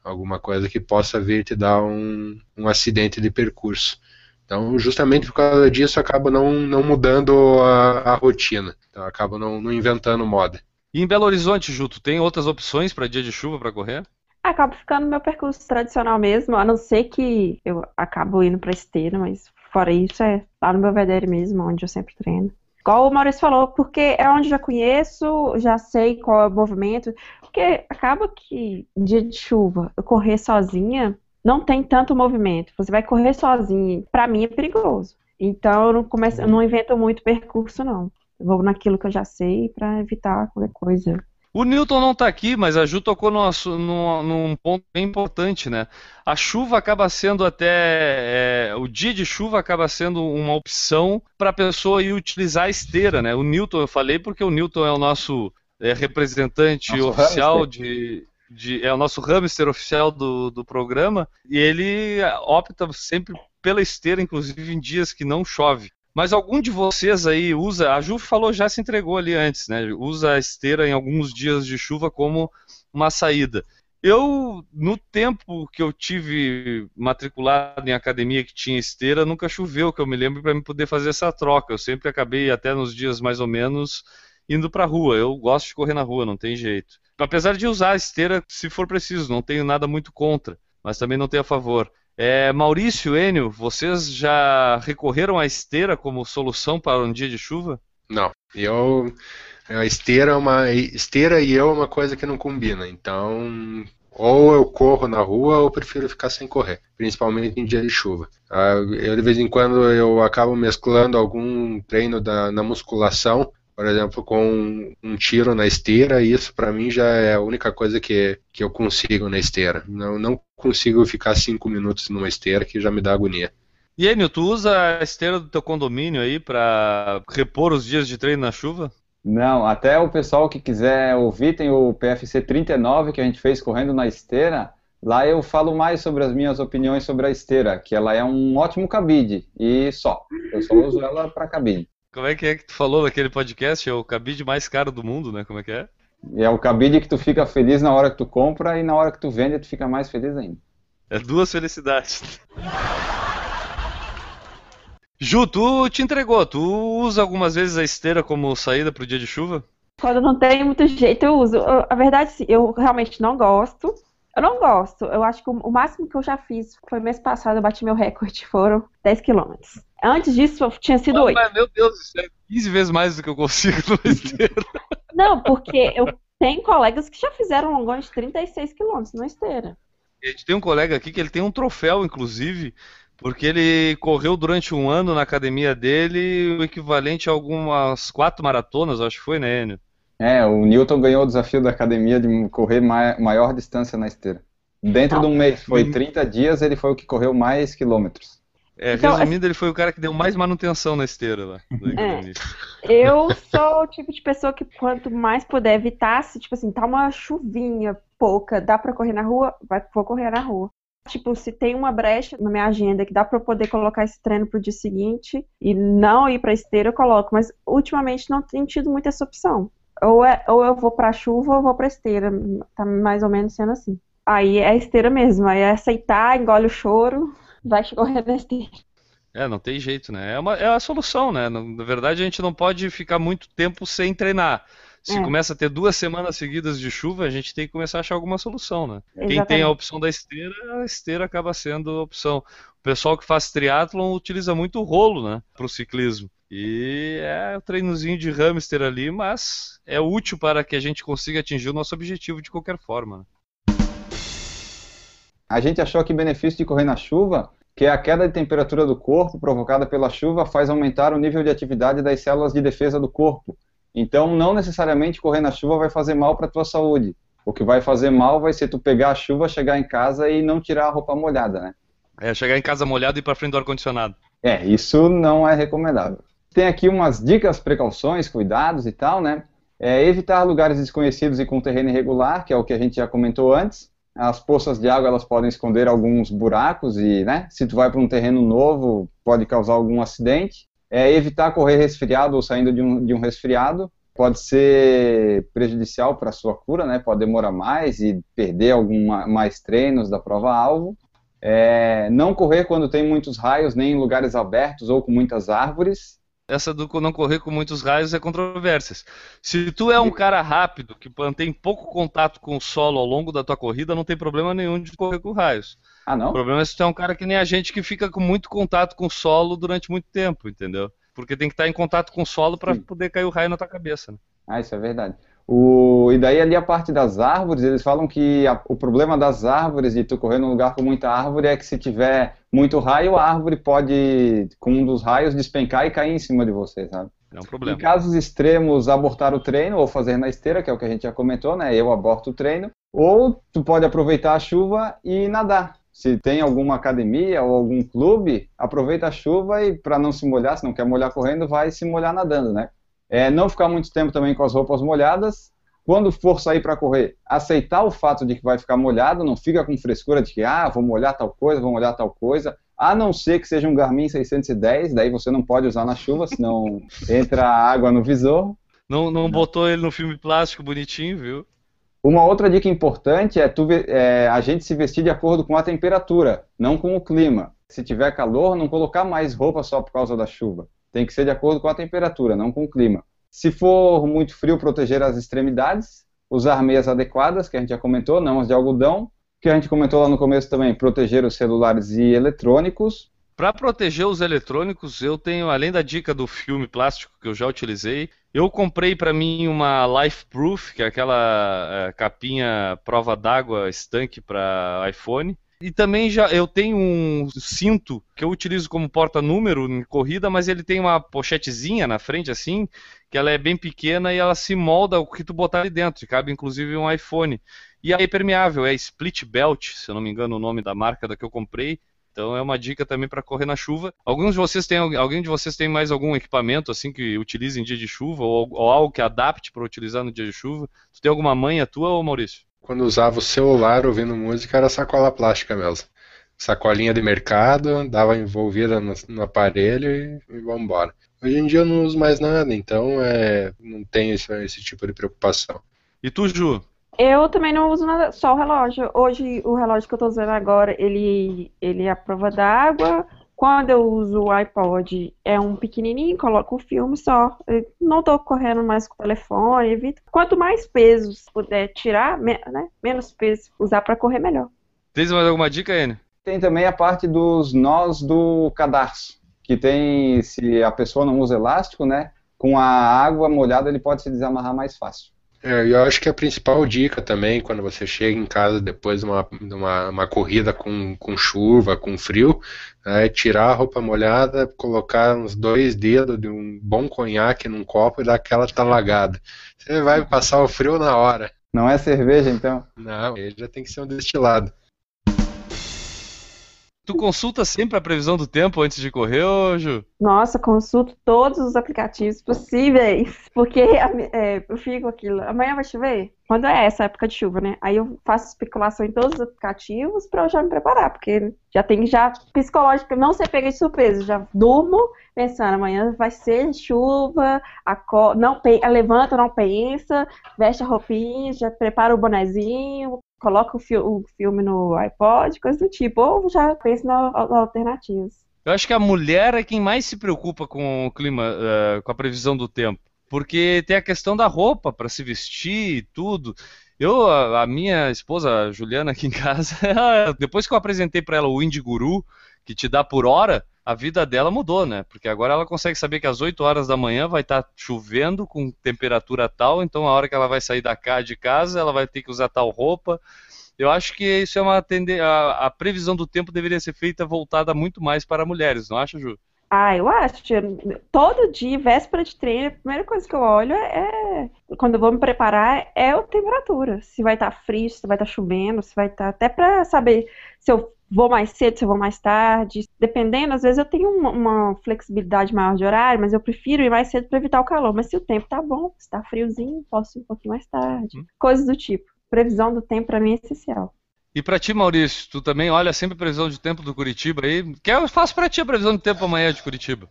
alguma coisa que possa vir te dar um, um acidente de percurso. Então, justamente por causa disso, acaba não, não mudando a, a rotina. Então, acaba não, não inventando moda. E em Belo Horizonte, Juto, tem outras opções para dia de chuva para correr? Acaba ficando no meu percurso tradicional mesmo, a não ser que eu acabo indo pra esteira, mas fora isso é lá no meu Belvedere mesmo, onde eu sempre treino. Igual o Maurício falou, porque é onde já conheço, já sei qual é o movimento. Porque acaba que em dia de chuva, eu correr sozinha, não tem tanto movimento. Você vai correr sozinha, pra mim é perigoso. Então eu não começo, eu não invento muito percurso, não. Eu vou naquilo que eu já sei pra evitar qualquer coisa. O Newton não está aqui, mas a Ju tocou num, num- num ponto bem importante, né? A chuva acaba sendo até. é, o dia de chuva acaba sendo uma opção para a pessoa ir utilizar a esteira, né? O Newton, eu falei porque o Newton é o nosso é, representante Nosso oficial hamster. de, de- É o nosso hamster oficial do, do programa, e ele opta sempre pela esteira, inclusive em dias que não chove. Mas algum de vocês aí usa, a Ju falou, já se entregou ali antes, né? Usa a esteira em alguns dias de chuva como uma saída. Eu, no tempo que eu tive matriculado em academia que tinha esteira, nunca choveu, que eu me lembro, para me poder fazer essa troca. Eu sempre acabei, até nos dias mais ou menos, indo para rua. Eu gosto de correr na rua, não tem jeito. Apesar de usar a esteira se for preciso, não tenho nada muito contra, mas também não tenho a favor. É, Maurício, Enio, vocês já recorreram à esteira como solução para um dia de chuva? Não, eu a esteira é uma esteira e eu é uma coisa que não combina. Então, ou eu corro na rua ou prefiro ficar sem correr, principalmente em dia de chuva. Ah, Eu de vez em quando eu acabo mesclando algum treino da, na musculação, por exemplo, com um tiro na esteira, isso para mim já é a única coisa que, que eu consigo na esteira. Não, não consigo ficar cinco minutos numa esteira que já me dá agonia. E Enio, tu usa a esteira do teu condomínio aí para repor os dias de treino na chuva? Não, até o pessoal que quiser ouvir, tem o PFC 39 que a gente fez correndo na esteira. Lá eu falo mais sobre as minhas opiniões sobre a esteira, que ela é um ótimo cabide, e só. Eu só uso ela para cabide. Como é que é que tu falou naquele podcast? É o cabide mais caro do mundo, né? Como é que é? E é o cabide que tu fica feliz na hora que tu compra e na hora que tu vende tu fica mais feliz ainda. É duas felicidades. Ju, tu te entregou. Tu usa algumas vezes a esteira como saída pro dia de chuva? Quando não tem muito jeito, eu uso. Eu- A verdade, sim, eu realmente não gosto. Eu não gosto. Eu acho que o o máximo que eu já fiz foi mês passado, eu bati meu recorde, foram 10 quilômetros. Antes disso, eu tinha sido 8. Mas, meu Deus, isso é 15 vezes mais do que eu consigo numa esteira. Não, porque eu tenho colegas que já fizeram longões de 36 quilômetros na esteira. A gente tem um colega aqui que ele tem um troféu, inclusive, porque ele correu durante um ano na academia dele o equivalente a algumas quatro maratonas, acho que foi, né, Enio? É, o Newton ganhou o desafio da academia de correr ma- maior distância na esteira. Dentro de um mês, foi 30 dias, ele foi o que correu mais quilômetros. É, Então, resumindo, ele foi o cara que deu mais manutenção na esteira lá. academia. Eu sou o tipo de pessoa que quanto mais puder evitar, se tipo assim, tá uma chuvinha pouca, dá pra correr na rua, vai, vou correr na rua. Tipo, se tem uma brecha na minha agenda que dá pra eu poder colocar esse treino pro dia seguinte e não ir pra esteira, eu coloco. Mas ultimamente não tenho tido muito essa opção. Ou, é, ou eu vou pra chuva ou vou pra esteira. Tá mais ou menos sendo assim. Aí é esteira mesmo, aí é aceitar, engole o choro, vai correr na esteira. É, não tem jeito, né? É, uma, é a solução, né? Na verdade, a gente não pode ficar muito tempo sem treinar. Se É. começa a ter duas semanas seguidas de chuva, a gente tem que começar a achar alguma solução, né? Quem tem Exatamente. a opção da esteira, a esteira acaba sendo a opção. O pessoal que faz triatlon utiliza muito o rolo, né? Para o ciclismo. E é o treinozinho de hamster ali, mas é útil para que a gente consiga atingir o nosso objetivo de qualquer forma. né? A gente achou que o benefício de correr na chuva, que é a queda de temperatura do corpo provocada pela chuva, faz aumentar o nível de atividade das células de defesa do corpo. Então, não necessariamente correr na chuva vai fazer mal para a tua saúde. O que vai fazer mal vai ser tu pegar a chuva, chegar em casa e não tirar a roupa molhada, né? É chegar em casa molhado e ir para frente do ar-condicionado. É, isso não é recomendável. Tem aqui umas dicas, precauções, cuidados e tal, né? É, evitar lugares desconhecidos e com terreno irregular, que é o que a gente já comentou antes. As poças de água elas podem esconder alguns buracos e, né? Se tu vai para um terreno novo, pode causar algum acidente. É, evitar correr resfriado ou saindo de um, de um resfriado pode ser prejudicial para a sua cura, né? Pode demorar mais e perder alguma, mais treinos da prova-alvo. É, não correr quando tem muitos raios, nem em lugares abertos ou com muitas árvores. Essa do não correr com muitos raios é controvérsias. Se tu é um cara rápido, que mantém pouco contato com o solo ao longo da tua corrida, não tem problema nenhum de correr com raios. Ah, O não? problema é se tu é um cara que nem a gente que fica com muito contato com o solo durante muito tempo, entendeu? Porque tem que estar em contato com o solo para poder cair o raio na tua cabeça. Né? Ah, isso é verdade. O, e daí ali a parte das árvores, eles falam que a- o problema das árvores, de tu correr num lugar com muita árvore, é que se tiver muito raio, a árvore pode, com um dos raios, despencar e cair em cima de você, sabe? É um Em problema. casos extremos, abortar o treino ou fazer na esteira, que é o que a gente já comentou, né? Eu aborto o treino. Ou tu pode aproveitar a chuva e nadar. Se tem alguma academia ou algum clube, aproveita a chuva e para não se molhar, se não quer molhar correndo, vai se molhar nadando, né? É, não ficar muito tempo também com as roupas molhadas. Quando for sair para correr, aceitar o fato de que vai ficar molhado, não fica com frescura de que, ah, vou molhar tal coisa, vou molhar tal coisa. A não ser que seja um Garmin 610, daí você não pode usar na chuva, senão entra água no visor. Não, não botou ele no filme plástico bonitinho, viu? Uma outra dica importante é, tu, é a gente se vestir de acordo com a temperatura, não com o clima. Se tiver calor, não colocar mais roupa só por causa da chuva. Tem que ser de acordo com a temperatura, não com o clima. Se for muito frio, proteger as extremidades, usar meias adequadas, que a gente já comentou, não as de algodão, que a gente comentou lá no começo também, proteger os celulares e eletrônicos. Para proteger os eletrônicos, eu tenho, além da dica do filme plástico que eu já utilizei, eu comprei para mim uma Life Proof, que é aquela é, capinha prova d'água estanque para iPhone. E também já eu tenho um cinto que eu utilizo como porta-número em corrida, mas ele tem uma pochetezinha na frente assim, que ela é bem pequena e ela se molda o que tu botar ali dentro, cabe inclusive um iPhone. E é impermeável, é Split Belt, se eu não me engano o nome da marca da que eu comprei. Então é uma dica também para correr na chuva. Alguns de vocês têm, alguém de vocês tem mais algum equipamento assim que utilize em dia de chuva ou, ou algo que adapte para utilizar no dia de chuva? Tu tem alguma manha tua ou Maurício? Quando usava o celular ouvindo música era sacola plástica mesmo. Sacolinha de mercado, dava envolvida no, no aparelho e, e vambora. Hoje em dia eu não uso mais nada, então é, não tenho esse, esse tipo de preocupação. E tu, Ju? Eu também não uso nada, só o relógio. Hoje, o relógio que eu tô usando agora, ele, ele é a prova d'água. Quando eu uso o iPod, é um pequenininho, coloco o filme só. Eu não tô correndo mais com o telefone, evito. Quanto mais peso puder tirar, me- né, menos peso usar para correr, melhor. Tens mais alguma dica, Enio? Tem também a parte dos nós do cadarço, que tem, se a pessoa não usa elástico, né, com a água molhada ele pode se desamarrar mais fácil. É, eu acho que a principal dica também, quando você chega em casa depois de uma, de uma, uma corrida com, com chuva, com frio, é tirar a roupa molhada, colocar uns dois dedos de um bom conhaque num copo e dar aquela talagada. Você vai passar o frio na hora. Não é cerveja, então? Não, ele já tem que ser um destilado. Tu consulta sempre a previsão do tempo antes de correr, ô Ju? Nossa, consulto todos os aplicativos possíveis, porque é, eu fico aquilo, amanhã vai chover? Quando é essa época de chuva, né? Aí eu faço especulação em todos os aplicativos para eu já me preparar, porque já tem já psicológico, não ser pega de surpresa, já durmo pensando, amanhã vai ser chuva, aco- não levanta, não pensa, veste a roupinha, já prepara o bonezinho, coloca o, fi o filme no iPod, coisa do tipo, ou já pensa nas alternativas. Eu acho que a mulher é quem mais se preocupa com o clima, uh, com a previsão do tempo. Porque tem a questão da roupa para se vestir e tudo. Eu, a, a, minha esposa, a Juliana, aqui em casa, depois que eu apresentei para ela o Indie Guru, que te dá por hora, a vida dela mudou, né? Porque agora ela consegue saber que às 8 horas da manhã vai estar tá chovendo com temperatura tal, então a hora que ela vai sair da cá de casa, ela vai ter que usar tal roupa. Eu acho que isso é uma tendência. A, previsão do tempo deveria ser feita voltada muito mais para mulheres, não acha, Ju? Ah, eu acho. Todo dia, véspera de treino, a primeira coisa que eu olho é, quando eu vou me preparar, é a temperatura. Se vai estar tá frio, se vai estar tá chovendo, se vai estar. Tá, até para saber se eu vou mais cedo, se eu vou mais tarde. Dependendo, às vezes eu tenho uma, uma flexibilidade maior de horário, mas eu prefiro ir mais cedo para evitar o calor. Mas se o tempo tá bom, se tá friozinho, posso ir um pouquinho mais tarde. Hum. Coisas do tipo. Previsão do tempo para mim é essencial. E para ti, Maurício, tu também olha sempre a previsão de tempo do Curitiba aí. Que eu faço para ti a previsão de tempo amanhã de Curitiba?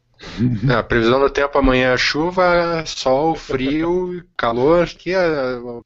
a previsão do tempo amanhã é chuva, sol, frio, calor, que é,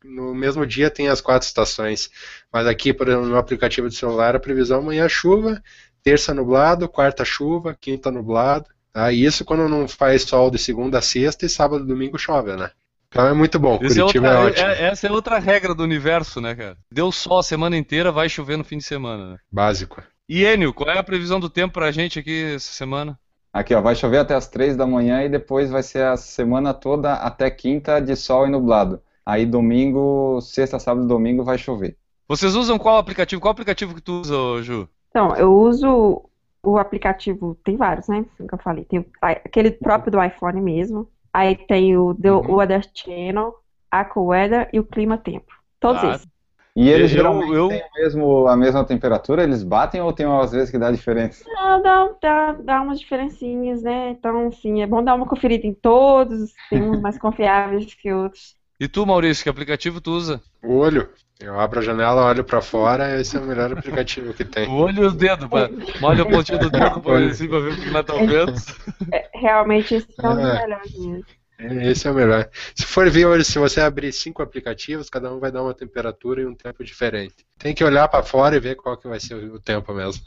no mesmo dia tem as quatro estações. Mas aqui, no aplicativo do celular, a previsão amanhã é chuva, terça nublado, quarta chuva, quinta nublado. Tá? E isso quando não faz sol de segunda a sexta e sábado e domingo chove, né? Então é muito bom. Esse Curitiba é, outra, é, ótimo. É, essa é outra regra do universo, né, cara? Deu sol a semana inteira, vai chover no fim de semana, né? Básico. E Enio, qual é a previsão do tempo pra gente aqui essa semana? Aqui, ó, vai chover até as três da manhã e depois vai ser a semana toda até quinta de sol e nublado. Aí domingo, sexta, sábado e domingo vai chover. Vocês usam qual aplicativo? Qual aplicativo que tu usa, Ju? Então, eu uso o aplicativo, tem vários, né? Como eu falei. Tem aquele próprio do iPhone mesmo, Aí tem o The uhum. Weather Channel, AccuWeather e o Clima Tempo. Todos ah. esses. E eles eu, geralmente eu... têm mesmo, a mesma temperatura? Eles batem ou tem umas vezes que dá diferença? Não, dá, dá, dá umas diferencinhas, né? Então, sim, é bom dar uma conferida em todos, tem uns mais confiáveis que outros. E tu, Maurício, que aplicativo tu usa? O olho. Eu abro a janela, olho pra fora, esse é o melhor aplicativo que tem. O olho e os dedos, molha o pontinho do dedo pra, assim, pra ver o que tá vendo. É, realmente, esse é dos é. mesmo. Esse é o melhor. Se for ver hoje, se você abrir cinco aplicativos, cada um vai dar uma temperatura e um tempo diferente. Tem que olhar para fora e ver qual que vai ser o tempo mesmo.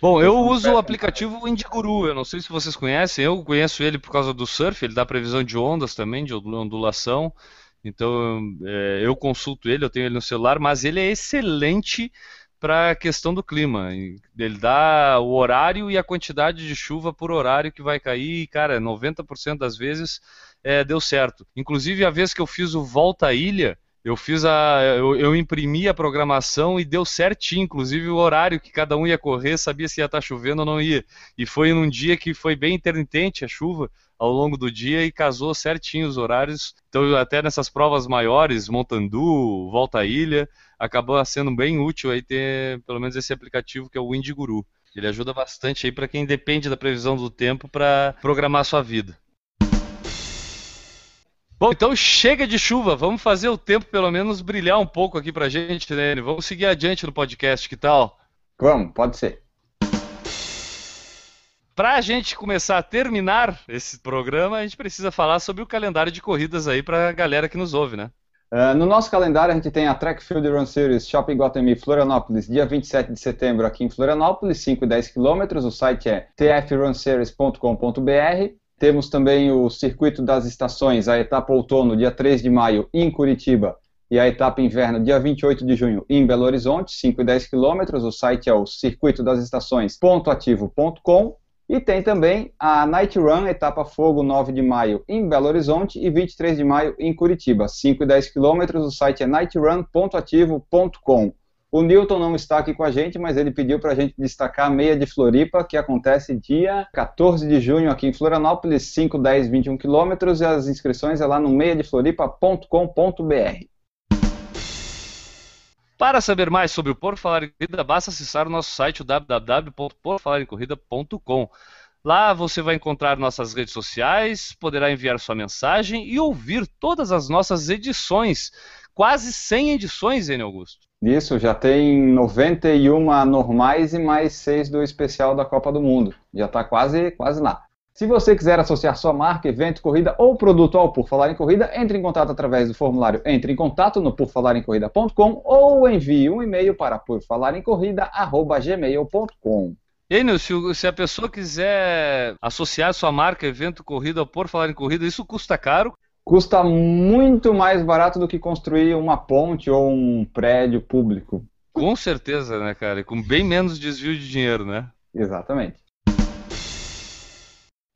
Bom, eu uso o aplicativo Indiguru, eu não sei se vocês conhecem, eu conheço ele por causa do surf, ele dá previsão de ondas também, de ondulação. Então é, eu consulto ele, eu tenho ele no celular, mas ele é excelente para a questão do clima. Ele dá o horário e a quantidade de chuva por horário que vai cair, e, cara, 90% das vezes é, deu certo. Inclusive, a vez que eu fiz o Volta à Ilha, eu fiz a. Eu, eu, imprimi a programação e deu certinho, inclusive o horário que cada um ia correr, sabia se ia estar tá chovendo ou não ia. E foi num dia que foi bem intermitente a chuva ao longo do dia e casou certinho os horários. Então, até nessas provas maiores, Montandu, Volta à Ilha, acabou sendo bem útil aí ter pelo menos esse aplicativo que é o Windiguru. Ele ajuda bastante aí para quem depende da previsão do tempo para programar a sua vida. Bom, então chega de chuva, vamos fazer o tempo pelo menos brilhar um pouco aqui pra gente, né? Vamos seguir adiante no podcast, que tal? Vamos, pode ser. Para a gente começar a terminar esse programa, a gente precisa falar sobre o calendário de corridas aí para a galera que nos ouve, né? Uh, no nosso calendário, a gente tem a Track Field Run Series Shopping Guatemi Florianópolis, dia 27 de setembro, aqui em Florianópolis, 5 e 10 quilômetros. O site é tfrunseries.com.br. Temos também o Circuito das Estações, a etapa outono, dia 3 de maio, em Curitiba, e a etapa inverno, dia 28 de junho, em Belo Horizonte, 5 e 10 quilômetros. O site é o circuito das estações.ativo.com. E tem também a Night Run, etapa fogo, 9 de maio, em Belo Horizonte e 23 de maio em Curitiba, 5 e 10 quilômetros. O site é nightrun.ativo.com. O Newton não está aqui com a gente, mas ele pediu para a gente destacar a meia de Floripa, que acontece dia 14 de junho aqui em Florianópolis, 5, 10, 21 quilômetros, e as inscrições é lá no meiadefloripa.com.br. Para saber mais sobre o Por Falar em Corrida, basta acessar o nosso site www.porfalarencorrida.com. Lá você vai encontrar nossas redes sociais, poderá enviar sua mensagem e ouvir todas as nossas edições. Quase 100 edições, Enio Augusto. Isso, já tem 91 normais e mais 6 do especial da Copa do Mundo. Já está quase, quase lá. Se você quiser associar sua marca, evento, corrida ou produto ao Por Falar em Corrida, entre em contato através do formulário Entre em Contato no porfalarencorrida.com ou envie um e-mail para porfalarencorrida.gmail.com. Enio, se, o- se a pessoa quiser associar sua marca, evento, corrida ou por falar em corrida, isso custa caro? Custa muito mais barato do que construir uma ponte ou um prédio público. Com certeza, né, cara? E com bem menos desvio de dinheiro, né? Exatamente.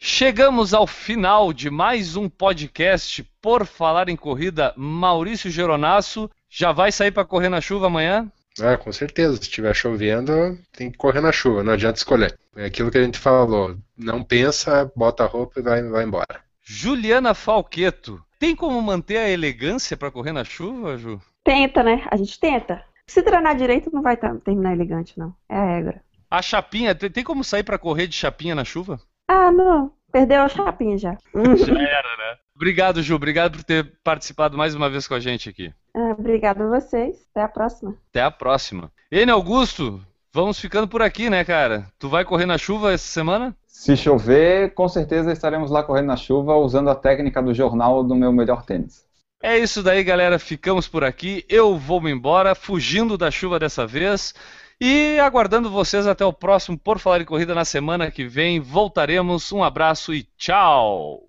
Chegamos ao final de mais um podcast por falar em corrida. Maurício Geronasso já vai sair para correr na chuva amanhã? Ah, com certeza. Se estiver chovendo, tem que correr na chuva, não adianta escolher. É aquilo que a gente falou. Não pensa, bota a roupa e vai, vai embora. Juliana Falqueto, tem como manter a elegância para correr na chuva, Ju? Tenta, né? A gente tenta. Se treinar direito, não vai terminar elegante, não. É a regra. A chapinha, tem, tem como sair para correr de chapinha na chuva? Ah, não. Perdeu a chapinha já. Já era, né? Obrigado, Ju. Obrigado por ter participado mais uma vez com a gente aqui. Ah, Obrigada a vocês. Até a próxima. Até a próxima. Ene Augusto, vamos ficando por aqui, né, cara? Tu vai correr na chuva essa semana? Se chover, com certeza estaremos lá correndo na chuva usando a técnica do jornal do meu melhor tênis. É isso daí, galera. Ficamos por aqui. Eu vou me embora, fugindo da chuva dessa vez. E aguardando vocês até o próximo Por Falar em Corrida na semana que vem. Voltaremos. Um abraço e tchau!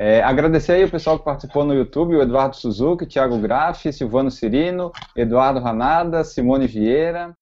É, agradecer aí o pessoal que participou no YouTube, o Eduardo Suzuki, Thiago Graffi, Silvano Cirino, Eduardo Ranada, Simone Vieira.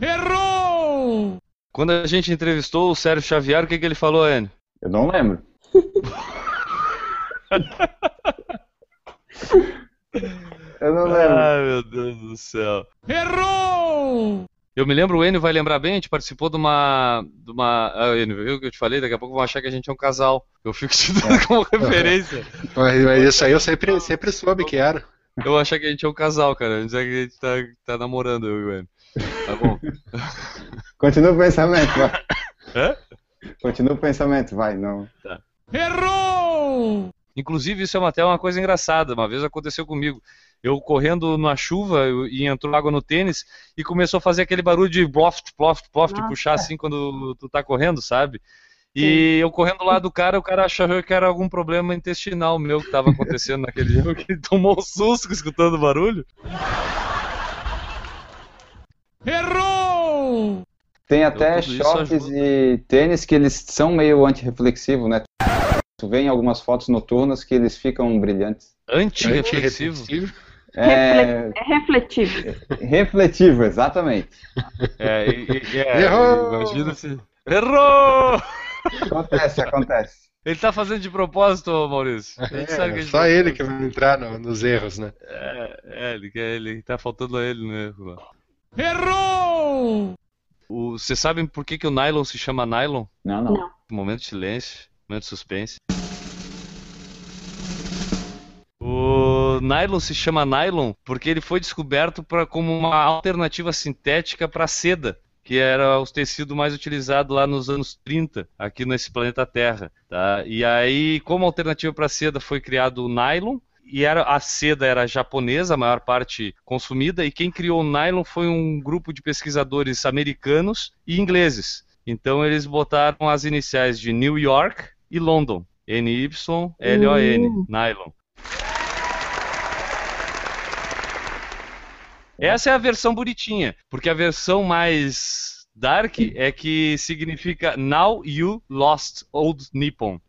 Errou! Quando a gente entrevistou o Sérgio Xavier, o que, que ele falou, Enio? Eu não lembro. Eu não lembro. Ai, meu Deus do céu. Errou! Eu me lembro, o Enio vai lembrar bem, a gente participou de uma. De uma ah, Enio, viu o que eu te falei? Daqui a pouco vão achar que a gente é um casal. Eu fico te dando como referência. Mas, mas isso aí eu sempre, sempre soube que era. Eu vou achar que a gente é um casal, cara. É que a gente tá, tá namorando, eu e o Enio. Tá bom. Continua o pensamento, vai. Hã? Continua o pensamento, vai. Não. Errou! Inclusive, isso é uma- até uma coisa engraçada. Uma vez aconteceu comigo. Eu correndo na chuva eu- e entrou água no tênis e começou a fazer aquele barulho de ploft, ploft, ploft, Nossa. puxar assim quando tu tá correndo, sabe? E eu correndo lá do cara, o cara achou que era algum problema intestinal meu que tava acontecendo naquele dia, que ele tomou um susto escutando o barulho. Errou! Tem até shorts e tênis que eles são meio antirreflexivos, né? Tu vê em algumas fotos noturnas que eles ficam brilhantes. Antirreflexivo. É, É refletivo. refletivo, exatamente. É, e- e- é, Errou! imagina se. Errou! Acontece, acontece. Ele tá fazendo de propósito, Maurício. É, só tá ele que vai entrar no- nos erros, né? É, é, ele, quer- ele tá faltando a ele no erro. Errou! O- Vocês sabem por que, que o nylon se chama nylon? Não, não. Não. Momento de silêncio, momento de suspense. O nylon se chama nylon porque ele foi descoberto pra, como uma alternativa sintética para seda, que era o tecido mais utilizado lá nos anos 30, aqui nesse planeta Terra. Tá? E aí, como alternativa para seda, foi criado o nylon. E era, a seda era japonesa, a maior parte consumida, e quem criou o nylon foi um grupo de pesquisadores americanos e ingleses. Então eles botaram as iniciais de New York e London. N-Y-L-O-N, Hum. nylon. Essa é a versão bonitinha, porque a versão mais dark é que significa Now You Lost Old Nippon.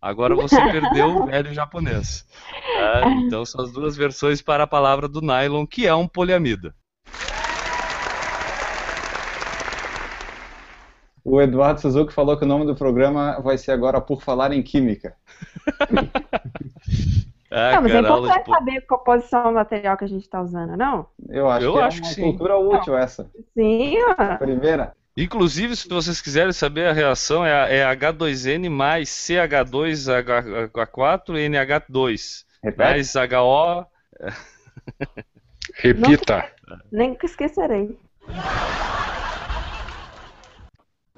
Agora você perdeu o velho japonês. tá? Então são as duas versões para a palavra do nylon, que é um poliamida. O Eduardo Suzuki falou que o nome do programa vai ser agora Por Falar em Química. Ah, não, mas é cara, de importante po- saber a composição do material que a gente está usando, não? Eu acho Eu que acho é que uma sim. cultura útil essa. Sim, ó. Primeira. Inclusive, se vocês quiserem saber a reação, é, é H2N mais CH2H4 NH2 Repete. mais HO. Repita. nem que esquecerei.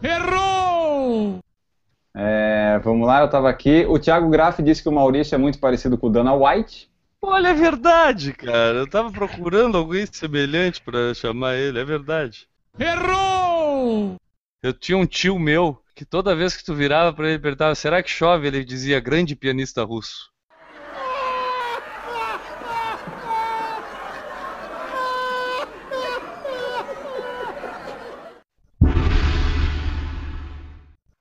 Errou! É, vamos lá, eu tava aqui. O Thiago Graff disse que o Maurício é muito parecido com o Dana White. Olha, é verdade, cara. Eu tava procurando alguém semelhante pra chamar ele, é verdade. Errou! Eu tinha um tio meu que toda vez que tu virava pra ele e perguntava, será que chove? Ele dizia, grande pianista russo.